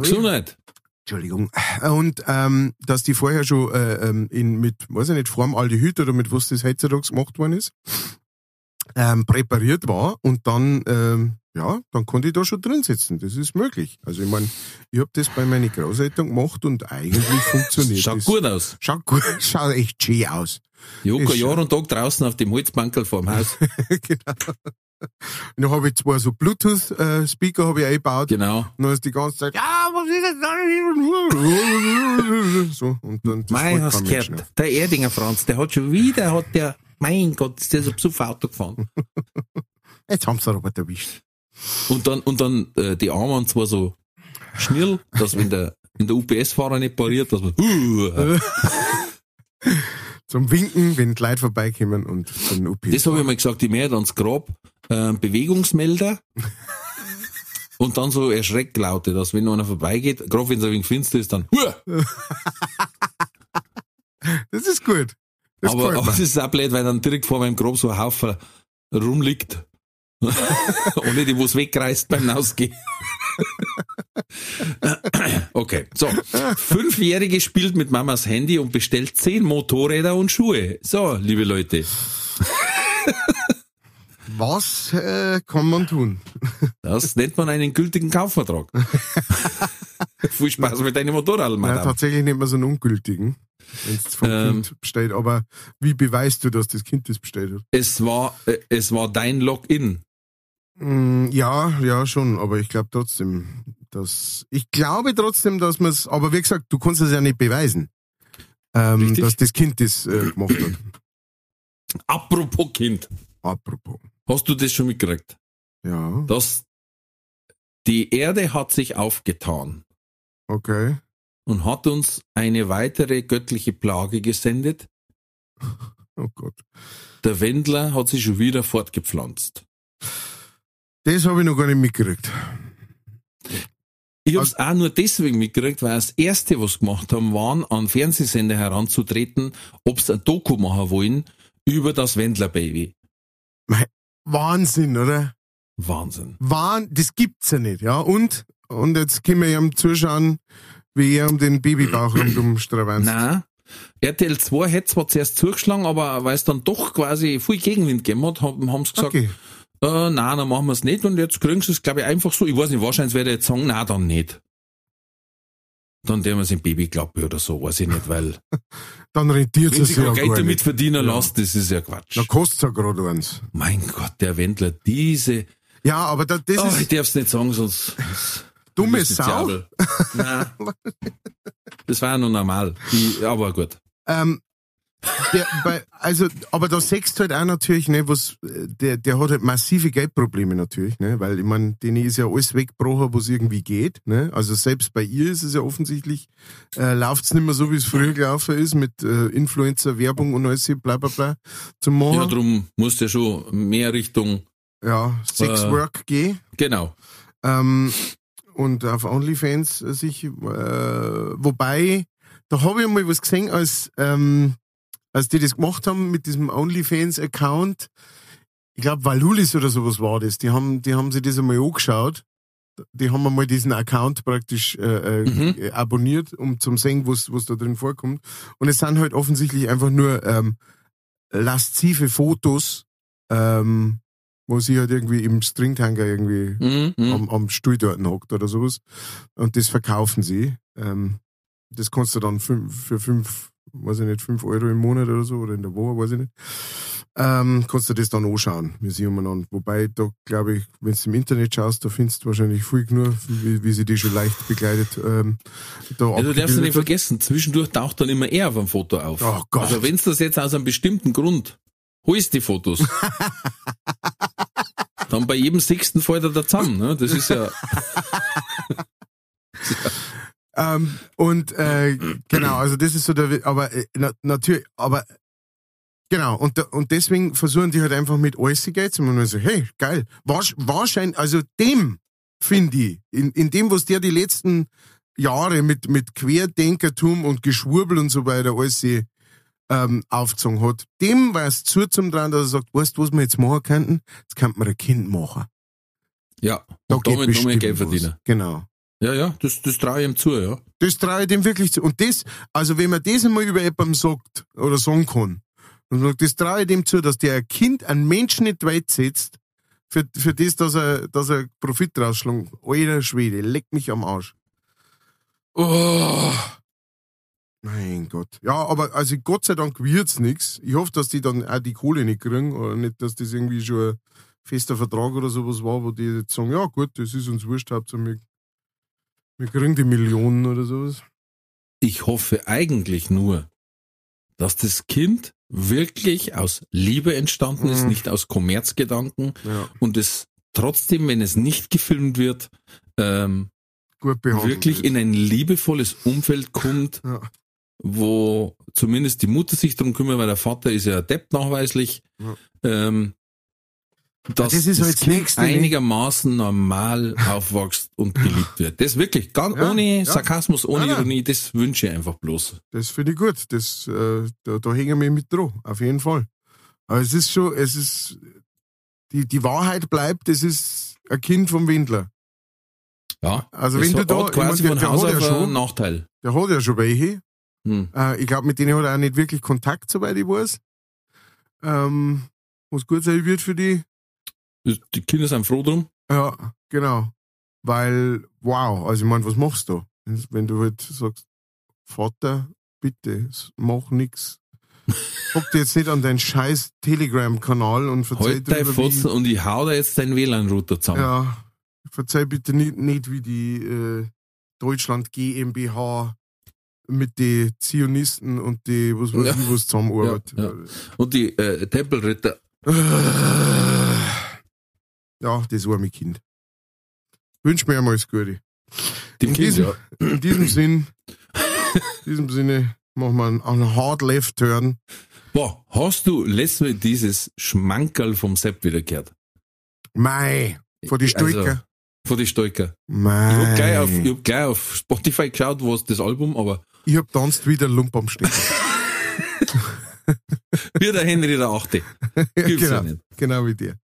Gesundheit. Entschuldigung. Und ähm, dass die vorher schon äh, ähm, in mit, weiß ich nicht, Formaldehyd oder mit was das heutzutage gemacht worden ist, ähm, präpariert war und dann, ähm, ja, dann konnte ich da schon drin sitzen. Das ist möglich. Also ich meine, ich habe das bei meinen Großeltern gemacht und eigentlich funktioniert Schaut das. gut aus. Schaut gut, schaut echt schön aus. Joko, Jahr und Tag draußen auf dem Holzbankerl vorm Haus. genau. Und dann habe ich zwei so Bluetooth-Speaker habe ich eingebaut. Genau. Und dann ist die ganze Zeit, ja, was ist das da? So, und dann, das Mei, folgt hast du gehört? Der Erdinger Franz, der hat schon wieder, hat der, mein Gott, ist der so psuf Auto gefahren. Jetzt haben sie aber erwischt. Und dann, und dann, äh, die Arme und zwar so schnell, dass wenn der, wenn der UPS-Fahrer nicht pariert, dass man, uh, Zum Winken, wenn die Leute vorbeikommen und dann UP. das habe ich mal gesagt, ich mehr ans Grab, äh, Bewegungsmelder. Und dann so Erschrecklaute, dass wenn einer vorbeigeht, gerade wenn es ein wenig finster ist, dann, Hua! Das ist gut. Das aber, das ist auch blöd, weil dann direkt vor meinem Grab so ein Haufen rumliegt. Ohne die, wo es wegreißt beim Ausgehen. okay, so. Fünfjährige spielt mit Mamas Handy und bestellt zehn Motorräder und Schuhe. So, liebe Leute. Was äh, kann man tun? Das nennt man einen gültigen Kaufvertrag. Viel Spaß mit deinem Motorrad, Madame. tatsächlich nicht mehr so einen ungültigen, wenn es vom Ähm. Kind bestellt. Aber wie beweist du, dass das Kind das bestellt hat? Es war, äh, es war dein Login. Mm, Ja, ja, schon, aber ich glaube trotzdem, dass ich glaube trotzdem, dass man es, aber wie gesagt, du kannst es ja nicht beweisen, ähm, dass das Kind das äh, gemacht hat. Apropos Kind. Apropos. Hast du das schon mitgekriegt? Ja, dass die Erde hat sich aufgetan okay. und hat uns eine weitere göttliche Plage gesendet. Oh Gott. Der Wendler hat sich schon wieder fortgepflanzt. Das habe ich noch gar nicht mitgekriegt. Ich habe es auch nur deswegen mitgekriegt, weil das Erste, was gemacht haben, waren, an Fernsehsender heranzutreten, ob sie ein Doku machen wollen über das Wendler-Baby. Wahnsinn, oder? Wahnsinn. Wahn, das gibt's ja nicht, ja. Und, und jetzt können wir ihm zuschauen, wie er um den Babybauch rundum stravanzt. Nein. RTL 2 hätte zwar zuerst zugeschlagen, aber weil es dann doch quasi viel Gegenwind gegeben hat, haben, sie gesagt, Okay. äh, nein, dann machen wir es nicht und jetzt kriegen sie es, glaube ich, einfach so. Ich weiß nicht, wahrscheinlich werde ich jetzt sagen, nein, dann nicht. Dann der wir es im Baby glaube oder so, weiß ich nicht, weil Dann rentiert es sich ja Geld damit verdienen Ja. lässt, das ist ja Quatsch. Da kostet's ja gerade eins. Mein Gott, der Wendler, diese, Ja, aber da, das oh, ist ich darf's nicht sagen, sonst, dumme Sau. Nein. Das war ja noch normal. Die, aber gut. Ähm, der, bei, also, aber da sechst halt auch natürlich, ne, was, äh, der, der hat halt massive Geldprobleme natürlich, ne, weil ich meine, denen ist ja alles weggebrochen, was irgendwie geht, ne, also selbst bei ihr ist es ja offensichtlich, äh, läuft's nicht mehr so, wie es früher gelaufen ist, mit äh, Influencer, Werbung und alles, bla bla bla, zum Ja, machen, drum musst du ja schon mehr Richtung, ja, Sex Äh. Gehen, genau. ähm, und auf OnlyFans sich, äh, wobei, da habe ich mal was gesehen, als, ähm, als die das gemacht haben mit diesem OnlyFans-Account. Ich glaube, Valulis oder sowas war das. Die haben, die haben sich das einmal angeschaut. Die haben einmal diesen Account praktisch äh, äh, Mhm. äh, abonniert, um zum sehen, was, was da drin vorkommt. Und es sind halt offensichtlich einfach nur ähm, laszive Fotos, ähm, wo sie halt irgendwie im Stringtanger irgendwie Mhm, mhm. am, am Stuhl dort hockt oder sowas. Und das verkaufen sie. Ähm, das kannst du dann fünf, für fünf, weiß ich nicht, fünf Euro im Monat oder so oder in der Woche, weiß ich nicht. Ähm, kannst du das dann anschauen, sie umeinander. Wobei, da glaube ich, wenn du im Internet schaust, da findest du wahrscheinlich viel genug, wie, wie sie die schon leicht begleitet. Ähm, da Ja, du darfst ja nicht hat. vergessen, zwischendurch taucht dann immer er auf dem Foto auf. Oh Gott. Also wenn's das jetzt aus einem bestimmten Grund holst die Fotos, dann bei jedem sechsten fällt er da zusammen. Ne? Das ist ja, Ähm, und äh, genau, also das ist so der, aber äh, na, natürlich, aber Genau, und, und deswegen versuchen die halt einfach mit alles Geld zu machen. Und so, hey, geil. Wahrsch- Wahrscheinlich, also dem, finde ich, in, in dem, was der die letzten Jahre mit, mit Querdenkertum und Geschwurbel und so weiter alles sie, ähm, aufgezogen hat, dem war es zu zum dran, dass er sagt, weißt du, was wir jetzt machen könnten? Jetzt könnten wir ein Kind machen. Ja, Da und damit nochmal bestimmt Geld verdienen. Genau. Ja, ja, das, das traue ich ihm zu, ja. Das traue ich dem wirklich zu. Und das, also wenn man das einmal über jemandem sagt oder sagen kann, und sagt, das traue ich dem zu, dass der ein Kind, ein Menschen nicht weit setzt, für, für das, dass er, dass er Profit rausschlägt. Alter Schwede, leck mich am Arsch. Oh. Mein Gott. Ja, aber also Gott sei Dank wird's nix. Ich hoffe, dass die dann auch die Kohle nicht kriegen oder nicht, dass das irgendwie schon ein fester Vertrag oder sowas war, wo die jetzt sagen, ja gut, das ist uns wurscht, Hauptsache wir, wir kriegen die Millionen oder sowas. Ich hoffe eigentlich nur, dass das Kind wirklich aus Liebe entstanden ist, Mhm. nicht aus Kommerzgedanken Ja, und es trotzdem, wenn es nicht gefilmt wird, ähm, wirklich wird. in ein liebevolles Umfeld kommt, Ja. wo zumindest die Mutter sich drum kümmert, weil der Vater ist ja Depp nachweislich, Ja. ähm, dass das ist halt das Kind Nächste, ne? einigermaßen normal aufwächst und geliebt wird. Das wirklich, ganz Ja, ohne ja. Sarkasmus, ohne nein. Ironie, das wünsche ich einfach bloß. Das finde ich gut. Das, äh, da, da hängen wir mit dran, auf jeden Fall. Aber es ist schon, es ist, die, die Wahrheit bleibt, es ist ein Kind vom Windler. Ja, Also wenn du da, quasi ich mein, der, der, hat ja schon, Nachteil. der hat ja schon welche. Hm. Äh, ich glaube, mit denen hat er auch nicht wirklich Kontakt, soweit ich weiß. Ähm, was gut sein wird für die. Die Kinder sind froh drum. Ja, genau. Weil, wow, also ich meine, was machst du? Wenn du halt sagst, Vater, bitte, mach nix. Hock dir jetzt nicht an deinen scheiß Telegram-Kanal und verzeih Halt dein Fotzen und ich hau da jetzt deinen WLAN-Router zusammen. ja, verzeih bitte nicht, nicht wie die äh, Deutschland GmbH mit den Zionisten und die, was weiß Ja. ich, was zusammenarbeitet. Ja, Und die äh, Tempelritter, Ja, das war mein Kind. Wünsch mir einmal alles Gute. dem In Kind, diesem- ja. In diesem Sinn, in diesem Sinne machen wir einen, einen Hard Left Turn. Boah, hast du letztes Mal dieses Schmankerl vom Sepp wieder gehört? Mei, vor die Stoiker. Also, von die Stoiker. Mei. Ich hab, gleich auf, ich hab gleich auf Spotify geschaut, was das Album, aber ich hab tanzt wieder Lump am Stecken. wie der Henry der Achte. Gibt's ja genau, nicht. genau wie dir.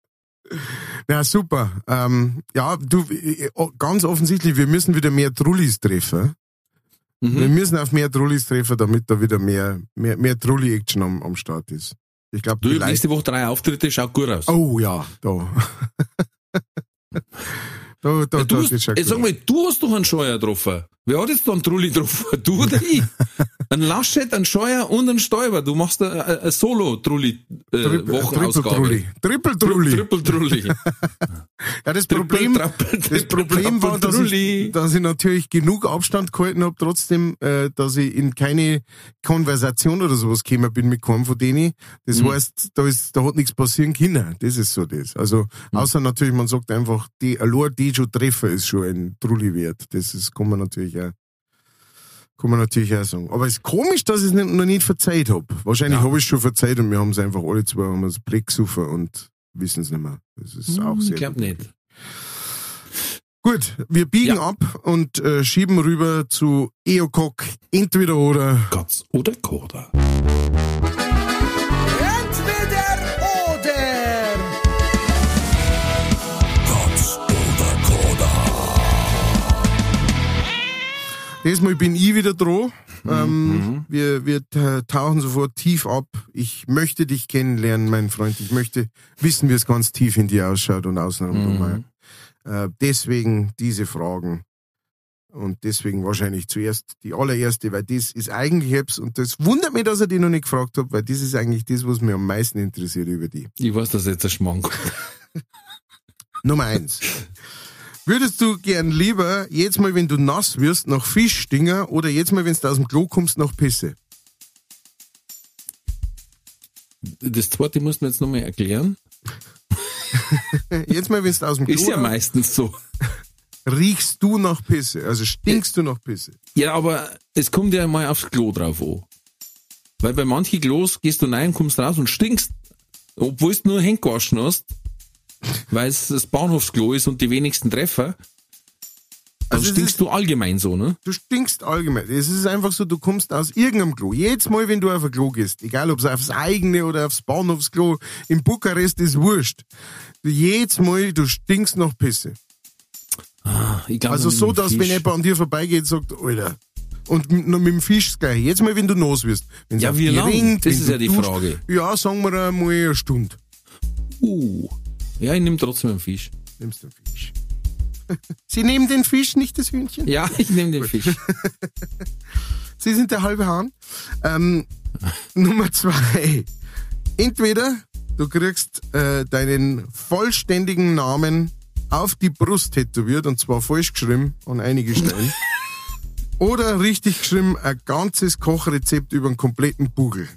Ja, super. Ähm, ja, du, äh, ganz offensichtlich, wir müssen wieder mehr Trullis treffen. Wir Mhm. müssen auf mehr Trullis treffen, damit da wieder mehr, mehr, mehr Trulli-Action am, am Start ist. Ich glaube, Du, nächste Woche drei Auftritte, schaut gut aus. Oh ja, da. da, da, Ja, du da hast, jetzt sag mal, du hast doch einen Scheuer getroffen. Wer hat jetzt da einen Trulli getroffen? Du oder ich? Ein Laschet, ein Scheuer und ein Stäuber. Du machst eine, eine Triple- Solo-Trulli-Wochenausgabe. Triple-Trulli. Triple-Trulli. Ja, das Problem, das Problem war, dass ich, dass ich natürlich genug Abstand gehalten habe, trotzdem, äh, dass ich in keine Konversation oder sowas gekommen bin mit keinem von denen. Das Mhm. heißt, da ist, da hat nichts passieren können. Das ist so das. Also, Mhm. außer natürlich, man sagt einfach, die, allein die schon treffen ist schon ein Trulli wert. Das ist, kann man natürlich kann man natürlich auch sagen. Aber es ist komisch, dass ich es noch nicht verzeiht habe. Wahrscheinlich Ja. habe ich es schon verzeiht und wir haben es einfach alle zwei, haben uns Blick gesoffen und wissen es nicht mehr. Das ist auch Hm, sehr ich glaub nicht. Gut, wir biegen Ja. ab und äh, schieben rüber zu Eokok, entweder oder. Katz oder Koda. Diesmal bin ich wieder dran. Mhm. Ähm, wir, wir äh, tauchen sofort tief ab. Ich möchte dich kennenlernen, mein Freund. Ich möchte wissen, wie es ganz tief in dir ausschaut und außenrum. Mhm. Äh, deswegen diese Fragen. Und deswegen wahrscheinlich zuerst die allererste, weil das ist eigentlich etwas, und das wundert mich, dass ich die noch nicht gefragt habe, weil das ist eigentlich das, was mich am meisten interessiert über die. Ich weiß, dass jetzt ein Schmank. Nummer eins. Würdest du gern lieber jetzt mal, wenn du nass wirst, nach Fisch stingen oder jetzt mal, wenn du aus dem Klo kommst, nach Pisse? Das zweite muss man jetzt nochmal erklären. Jetzt mal, wenn du aus dem Klo Ist ja meistens so. riechst du nach Pisse, also stinkst du nach Pisse. Ja, aber es kommt ja mal aufs Klo drauf an. Weil bei manchen Klos gehst du rein, kommst raus und stinkst, obwohl du nur Hände gewaschen hast, weil es das Bahnhofsklo ist und die wenigsten Treffer. Also stinkst ist- du allgemein so, ne? Du stinkst allgemein. Es ist einfach so, du kommst aus irgendeinem Klo. Jedes Mal, wenn du auf ein Klo gehst, egal ob es aufs eigene oder aufs Bahnhofsklo, in Bukarest ist wurscht. Du, jedes Mal, du stinkst nach Pisse. Ich glaub, Also so, dass wenn jemand an dir vorbeigeht, sagt, Alter. Und mit, mit dem Fisch das gleiche. Jetzt mal, wenn du nass wirst. Wenn's Ja, wie dich lang? rinnt, Das ist ja die duscht. Frage. Ja, sagen wir einmal eine Stunde. Uh. Ja, ich nehme trotzdem einen Fisch. Nimmst du den Fisch. Sie nehmen den Fisch, nicht das Hühnchen. Ja, ich nehme den Fisch. Sie sind der halbe Hahn. Ähm, Nummer zwei. Entweder du kriegst äh, deinen vollständigen Namen auf die Brust tätowiert und zwar falsch geschrieben an einige Stellen. Oder richtig geschrieben ein ganzes Kochrezept über einen kompletten Bugel.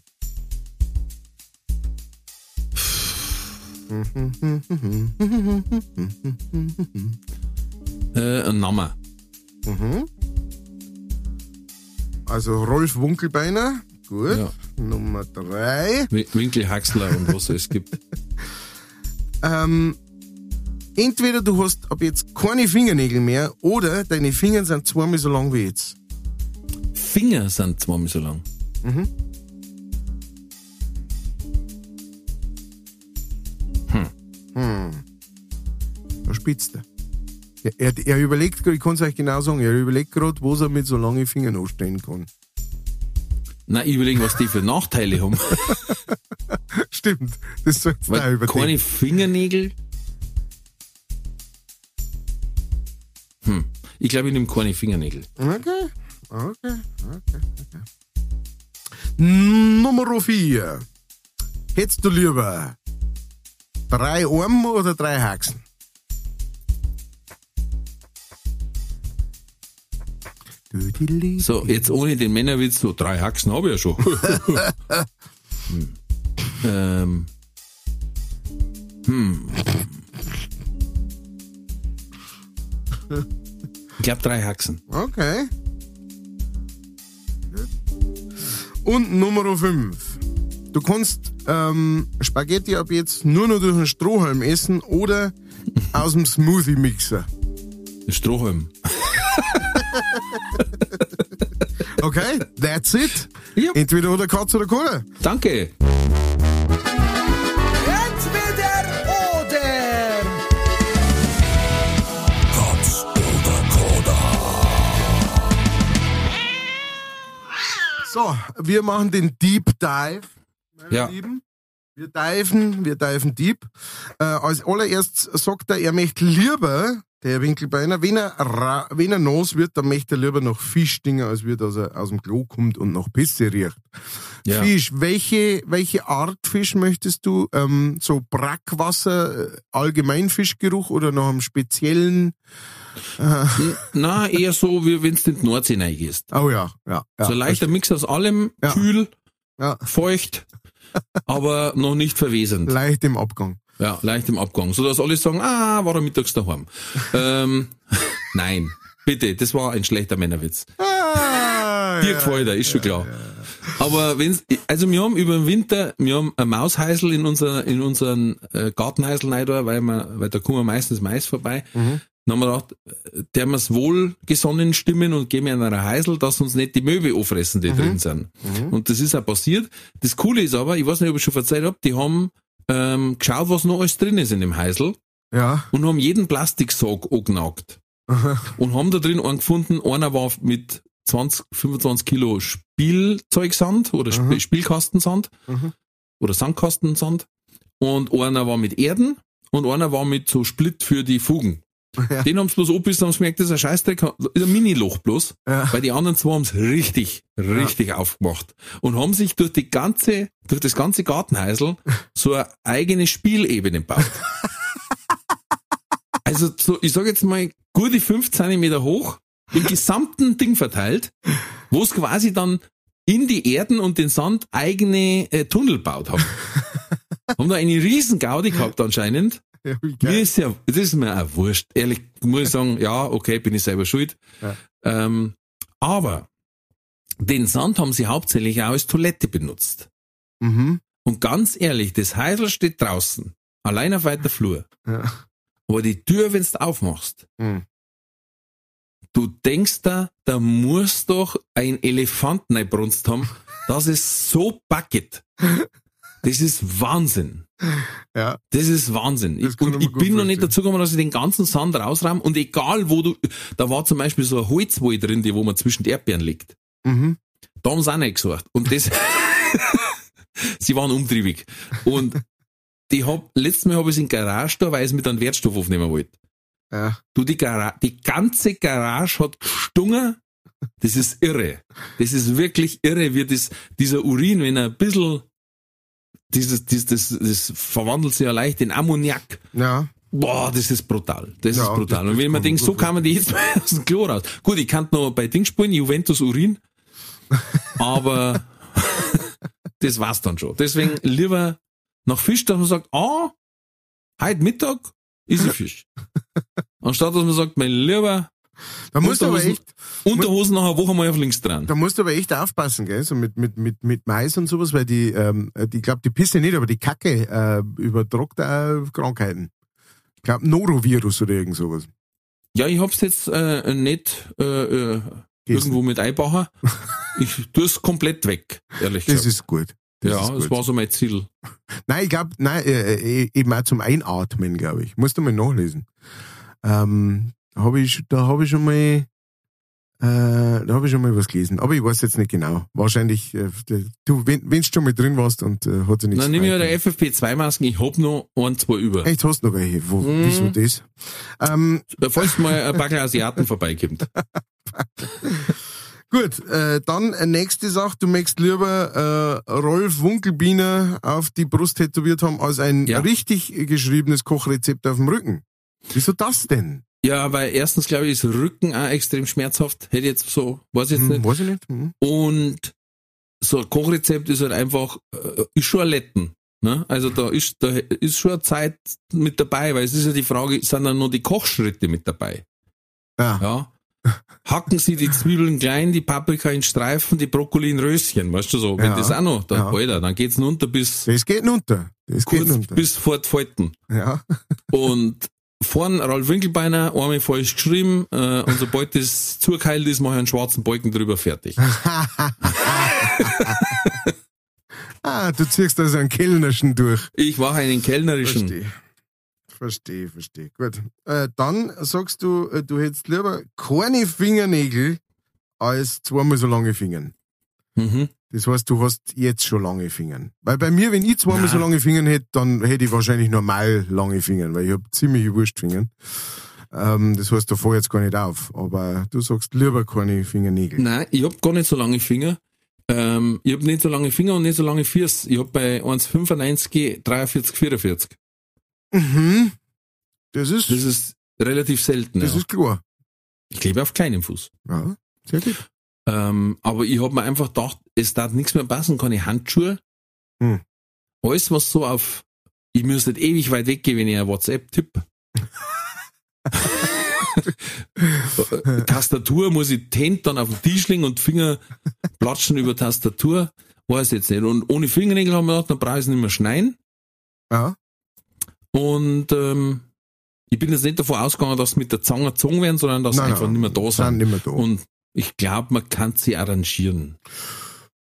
Äh, ein Name. Also Rolf Wunkelbeiner. Gut. Ja. Nummer drei. Wi- Winkelhaxler und was es gibt. Ähm, entweder du hast ab jetzt keine Fingernägel mehr oder deine Finger sind zweimal so lang wie jetzt. Finger sind zweimal so lang. Da spitzt er. Er, er, er überlegt, ich kann es euch genau sagen, er überlegt gerade, wo er mit so langen Fingern anstehen kann. Nein, ich überlege, was die für Nachteile haben. Stimmt, das sollst du auch überdenken. keine Fingernägel. Hm. Ich glaube, ich nehme keine Fingernägel. Okay, okay, okay, okay. Nummer vier. Hättest du lieber drei Arme oder drei Haxen? So, jetzt ohne den Männerwitz, so drei Haxen habe ich ja schon. hm. ähm. Hm. Ich glaube drei Haxen. Okay. Und Nummer 5. Du kannst ähm, Spaghetti ab jetzt nur noch durch einen Strohhalm essen oder aus dem Smoothie-Mixer. Strohhalm. Okay, that's it. Ja. Entweder oder Katz oder Kohle. Danke. Entweder oder. So, wir machen den Deep Dive. Ja. Lieben. Wir diven, wir diven deep. Äh, als allererstes sagt er, er möchte lieber, der Winkelbeiner, wenn er, ra- wenn er nass wird, dann möchte er lieber nach Fisch dingen, als wird, dass er aus dem Klo kommt und nach Pisse riecht. Ja. Fisch, welche, welche Art Fisch möchtest du? Ähm, so Brackwasser, äh, Allgemeinfischgeruch oder nach einem speziellen? Na, eher so, wie wenn du in die Nordsee reingehst. Oh ja, ja. ja. so leichter Mix aus allem, Ja. kühl, Ja. feucht, aber noch nicht verwesend. Leicht im Abgang. Ja, leicht im Abgang. So dass alle sagen, ah, war er mittags daheim. ähm, nein, bitte, das war ein schlechter Männerwitz. Ah, Dir gefällt er, ist schon klar. Aber wenn's, also wir haben über den Winter, wir haben ein Mausheisel in unser, in unseren äh, Gartenheisel rein da, weil wir, weil da kommen meistens Mais vorbei. Dann haben wir gedacht, der wir's wohl gesonnen stimmen und gehen wir in einer Heisel, dass uns nicht die Möwe auffressen, die drin sind. Und das ist auch passiert. Das Coole ist aber, ich weiß nicht, ob ich schon erzählt habe, die haben ähm, geschaut, was noch alles drin ist in dem Heisel Ja. und haben jeden Plastiksack angenagt. und haben da drin einen gefunden, einer war mit 20, 25 Kilo Spielzeugsand oder Sp Spielkastensand Mhm. oder Sandkastensand und einer war mit Erden und einer war mit so Split für die Fugen. Ja. Den haben sie bloß abgebissen, haben sie gemerkt, das ist ein Scheißdreck, ist ein Mini-Loch bloß, Ja. weil die anderen zwei haben es richtig, richtig aufgemacht und haben sich durch die ganze, durch das ganze Gartenheisel so eine eigene Spielebene gebaut. Also so, ich sage jetzt mal gute fünf Zentimeter hoch, im gesamten Ding verteilt, wo es quasi dann in die Erden und den Sand eigene äh, Tunnel gebaut haben. haben da eine riesen Gaudi gehabt anscheinend. Mir ist ja, das ist mir auch wurscht. Ehrlich, muss ich sagen, ja, okay, bin ich selber schuld. Ja. Ähm, aber Den Sand haben sie hauptsächlich auch als Toilette benutzt. Mhm. Und ganz ehrlich, das Heisel steht draußen, allein auf weiter Flur. Ja. Aber die Tür, wenn's du aufmachst, Mhm. du denkst da, da muss doch ein Elefant reinbrunst haben. Das ist so bucket. Das ist Wahnsinn. Ja. Das ist Wahnsinn. Das Ich, und ich bin noch nicht dazu gekommen, dass ich den ganzen Sand rausraum und egal wo du, da war zum Beispiel so ein Holzwall drin, die, wo man zwischen die Erdbeeren liegt. Mhm. Da haben sie auch nicht gesucht. Und das, sie waren umtriebig. Und die hab, letztes Mal habe ich in die Garage da, weil ich es mit einem Wertstoff aufnehmen wollte. Ja. Du, die, Gara die ganze Garage hat gestungen. Das ist irre. Das ist wirklich irre, wie das, dieser Urin, wenn er ein bisschen, dieses, dieses, das, das verwandelt sich ja leicht in Ammoniak. Ja. Boah, das ist brutal. Das Ja, ist brutal. das- Und wenn man denkt, so kann man die jetzt mal aus dem Klo raus. Gut, ich kann noch bei Ding spielen, Juventus Urin. Aber das war's dann schon. Deswegen lieber nach Fisch, dass man sagt, ah, heute Mittag ist ein Fisch. Anstatt dass man sagt, mein Lieber, Da musst du aber Unterhosen- echt, Unterhosen nach einer Woche mal auf links dran. da musst du aber echt aufpassen, gell, so mit, mit, mit, mit Mais und sowas, weil die, ähm, die, ich glaube, die Pisse nicht, aber die Kacke, äh, übertragt auch Krankheiten. Ich glaube, Norovirus oder irgend sowas. Ja, ich hab's jetzt äh, nicht äh, äh, irgendwo mit einbauen. Ich tue es komplett weg, ehrlich Das gesagt. ist gut. Das ja, das war so mein Ziel. Nein, ich glaube, nein, äh, äh, eben auch zum Einatmen, glaube ich. Musst du mal nachlesen. Ähm, hab ich, da habe ich schon mal, äh, da habe ich schon mal was gelesen. Aber ich weiß jetzt nicht genau. Wahrscheinlich, äh, du, wenn, wenn du schon mal drin warst und äh, hat sich nichts Dann nehme ich ja der FFP2-Masken, ich hab noch ein, zwei über. Echt, hast du noch welche? Wo, Mhm. Wieso das? Ähm, Falls mal ein paar Asiaten vorbeikommt. gut, äh, dann nächste Sache. Du möchtest lieber äh, Rolf Wunkelbiner auf die Brust tätowiert haben, als ein Ja. richtig geschriebenes Kochrezept auf dem Rücken. Wieso das denn? Ja, weil erstens glaube ich, ist Rücken auch extrem schmerzhaft. Hätte jetzt so, weiß ich jetzt Hm, nicht. weiß ich nicht. Hm. Und so ein Kochrezept ist halt einfach, äh, ist schon ein Letten. Ne? Also da ist, da ist schon eine Zeit mit dabei, weil es ist ja die Frage, sind dann nur die Kochschritte mit dabei? Ja. Ja. Hacken Sie die Zwiebeln klein, die Paprika in Streifen, die Brokkoli in Röschen, weißt du so? Wenn Ja. das auch noch, dann, Ja. Alter, dann geht's runter bis, Das geht runter. Das geht kurz runter. bis die Falten. ja. Und vorn Ralf Winkelbeiner, einmal falsch geschrieben, äh, und sobald das zugeheilt ist, mache ich einen schwarzen Balken drüber fertig. ah, du ziehst also einen Kellnerschen durch. Ich mache einen kellnerischen. Verstehe. Verstehe, verstehe. Gut. Äh, dann sagst du, äh, du hättest lieber keine Fingernägel als zweimal so lange Fingern. Mhm. Das heißt, du hast jetzt schon lange Fingern. Weil bei mir, wenn ich zweimal Na. so lange Fingern hätte, dann hätte ich wahrscheinlich normal lange Fingern, weil ich habe ziemliche Wurstfingern. Ähm, das heißt, da fahre jetzt gar nicht auf. Aber du sagst lieber keine Fingernägel. Nein, ich hab gar nicht so lange Finger. Ähm, ich hab nicht so lange Finger und nicht so lange Füße. Ich hab bei 1,95 43, 44. Mhm. Das ist, Das ist relativ selten. das ja. ist klar. Ich lebe auf kleinem Fuß. Ja, sehr gut. Ähm, aber ich hab mir einfach gedacht, es darf nichts mehr passen, keine Handschuhe. Hm. Alles, was so auf, ich müsste nicht ewig weit weggehen, wenn ich ein WhatsApp tippe. Tastatur muss ich Hände dann auf den Tisch legen und Finger platschen über Tastatur. Weiß jetzt nicht. Und ohne Fingernägel haben wir gedacht, dann brauche ich es nicht mehr schneiden. Ja. Und ähm, ich bin jetzt nicht davon ausgegangen, dass sie mit der Zange gezogen werden, sondern dass sie Nein, einfach nein, nicht mehr da sind sind. nicht mehr da. Und ich glaube, man kann sie arrangieren.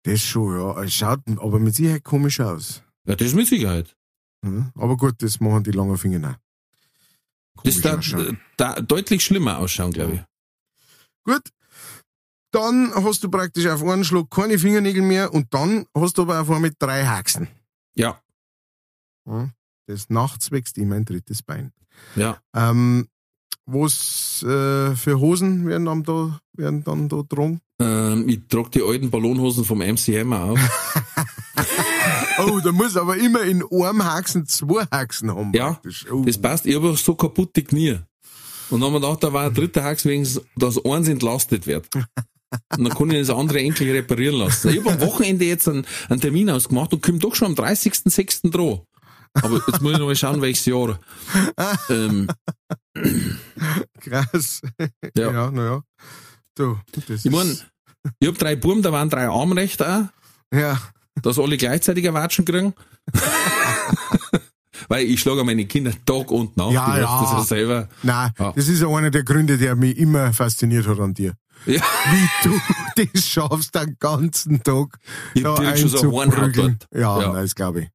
Das schon, ja. Es schaut aber mit Sicherheit komisch aus. Ja, das ist mit Sicherheit. Hm? Aber gut, das machen die langen Finger auch. Das da, da deutlich schlimmer ausschauen, glaube ich. Gut. Dann hast du praktisch auf einen Schlag keine Fingernägel mehr und dann hast du aber auf einmal drei Haxen. Ja, Hm? Das nachts wächst ihm ein drittes Bein. ja. Ähm, was äh, für Hosen werden dann da, werden dann da drum? Ähm, ich trage die alten Ballonhosen vom MC Hammer auf. Oh, da muss aber immer in einem Haxen zwei Haxen haben. Ja. Oh. Das passt. Ich habe so kaputte Knie. Und dann haben wir gedacht, da war ein dritter Hax, wegen dass eins entlastet wird. Und dann kann ich das andere endlich reparieren lassen. Ich habe am Wochenende jetzt einen, einen Termin ausgemacht und komme doch schon am 30.06. dran. Aber jetzt muss ich noch mal schauen, welches Jahr. Ähm, Krass. Ja. ja, naja. Du, das ich meine, Ich hab drei Buben, da waren drei Armrechter auch, Ja. dass alle gleichzeitig ein Watschen kriegen. Weil ich schlage meine Kinder Tag und Nacht. Ja, ja. das ja selber. Nein, Ja. das ist einer der Gründe, der mich immer fasziniert hat an dir. Ja. Wie du das schaffst, den ganzen Tag Ich da hab schon so einen. Ja, Ja. nein, das glaube ich.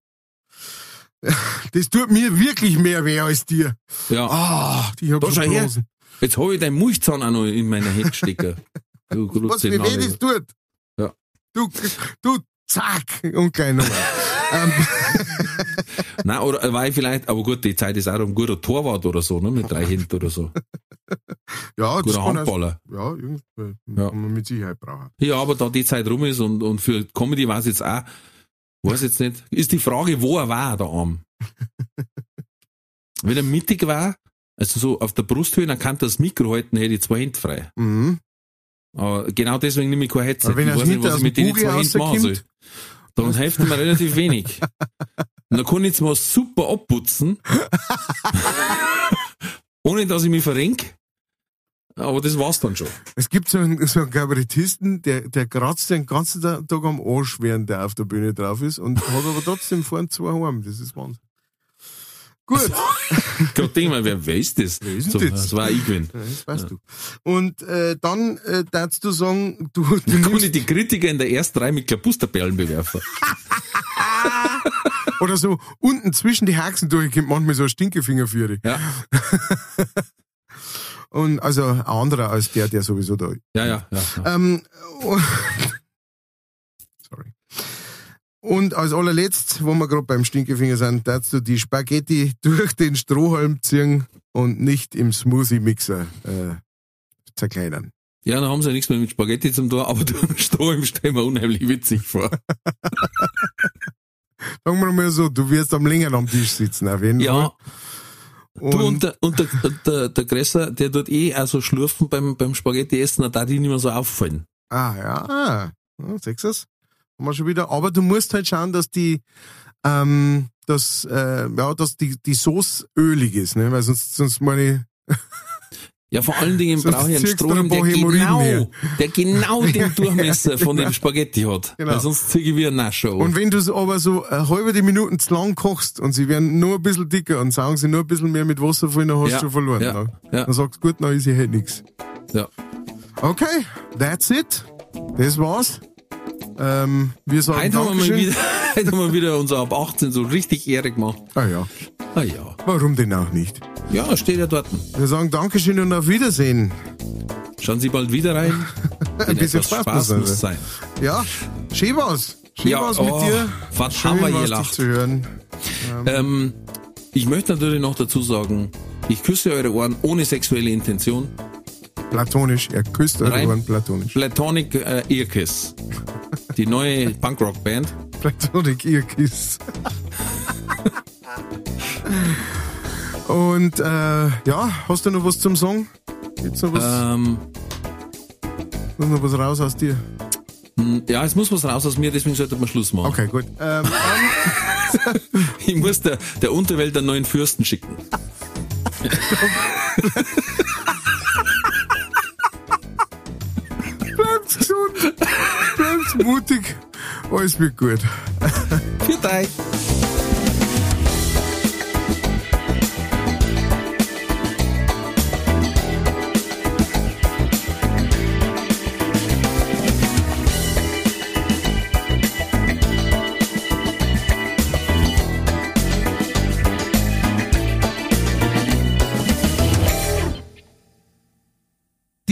Das tut mir wirklich mehr weh als dir. ja. Ah, die hab Da schon her. Jetzt habe ich deinen Milchzahn auch noch in meiner Hand stecken. Du Was wie weh das tut. Ja. Du, du, zack, und gleich nochmal. ähm, Nein, oder war ich vielleicht, aber gut, die Zeit ist auch ein guter Torwart oder so, ne, mit drei Händen oder so. ja, das Guter Handballer. ja, irgendwie Ja. kann man mit Sicherheit brauchen. Ja, aber da die Zeit rum ist und, und für Comedy war es jetzt auch, weiß jetzt nicht, ist die Frage, wo er war, der Arm. Wenn er mittig war, also so auf der Brusthöhe, dann kann das Mikro halten, hätte ich zwei Hände frei. Mhm. Aber genau deswegen nehme ich kein Headset. Aber wenn ich weiß nicht, was ich mit dem den zwei Händen machen soll. Dann hilft mir relativ wenig. Und dann kann ich jetzt mal super abputzen, ohne dass ich mich verrenk. Aber das war's dann schon. Es gibt so einen, so einen Kabarettisten, der, der kratzt den ganzen Tag am Arsch, während der auf der Bühne drauf ist und hat aber trotzdem vorn zwei Heim. Das ist Wahnsinn. Gut, Gerade denk mal, wer, ist das? Wer ist so, denn das? das war ich gewesen. ja, das weißt du. Und äh, dann äh, darfst du sagen, du, du Dann kann ich die Kritiker in der ersten Reihe mit Klapusterperlen bewerfen. oder so unten zwischen die Haxen durch kommt manchmal so ein Stinkefinger für dich. Ja, Und also ein anderer als der, der sowieso da ist. ja, ja. ja, ja. Ähm, und- sorry. Und als allerletzt, wo wir gerade beim Stinkefinger sind, darfst du die Spaghetti durch den Strohhalm ziehen und nicht im Smoothie-Mixer äh, zerkleinern. Ja, dann haben sie ja nichts mehr mit Spaghetti zum tun, aber der Strohhalm stellen wir unheimlich witzig vor. Sagen wir mal so, du wirst am längeren am Tisch sitzen, auf jeden Ja, Fall. du und der, und der, und der, der Gresser, der tut eh auch so schlurfen beim, beim Spaghetti essen, dann darf die nicht mehr so auffallen. Ah, ja. ja sechs es. Haben wir schon wieder. Aber du musst halt schauen, dass die, ähm, dass, äh, ja, dass die, die Sauce ölig ist, ne? Weil sonst, sonst meine ich, Ja, vor allen Dingen Sonst brauche ich einen du Strohhalm, der genau, her. der genau den Durchmesser von dem Spaghetti hat. Genau. Weil sonst ziehe ich wie ein Nascher Und wenn du es aber so eine halbe die Minuten zu lang kochst und sie werden nur ein bisschen dicker und saugen sie nur ein bisschen mehr mit Wasser voll, dann hast du Ja, schon verloren. ja, ne? ja. Dann sagst du, gut, dann ist hier halt nichts. Ja. Okay, that's it. Das war's. Ähm, wir sagen Heute Dankeschön. Heute haben wir wieder unser ab 18 so richtig Ehre gemacht. Ah ja, Ah ja. warum denn auch nicht? Ja, steht ja dort. Wir sagen Dankeschön und auf Wiedersehen. Schauen Sie bald wieder rein. Ein bisschen Spaß Spaß muss muss sein. Ja, schön war's. Schön Ja, war's oh, mit dir. was Schön haben wir gelacht. dich zu hören. Ähm, ich möchte natürlich noch dazu sagen, ich küsse eure Ohren ohne sexuelle Intention. Platonisch, er küsst eure Rein- platonisch. Platonic äh, Earkiss. Die neue Punkrock-Band. Platonic Earkiss. Und äh, ja, hast du noch was zum Song? Gibt's noch was? Ähm, Muss noch was raus aus dir? mh, ja, es muss was raus aus mir, deswegen sollte man Schluss machen. Okay, gut. Ähm, Ich muss der, der Unterwelt einen neuen Fürsten schicken. gesund, bleibt's mutig, alles wird gut. Für euch.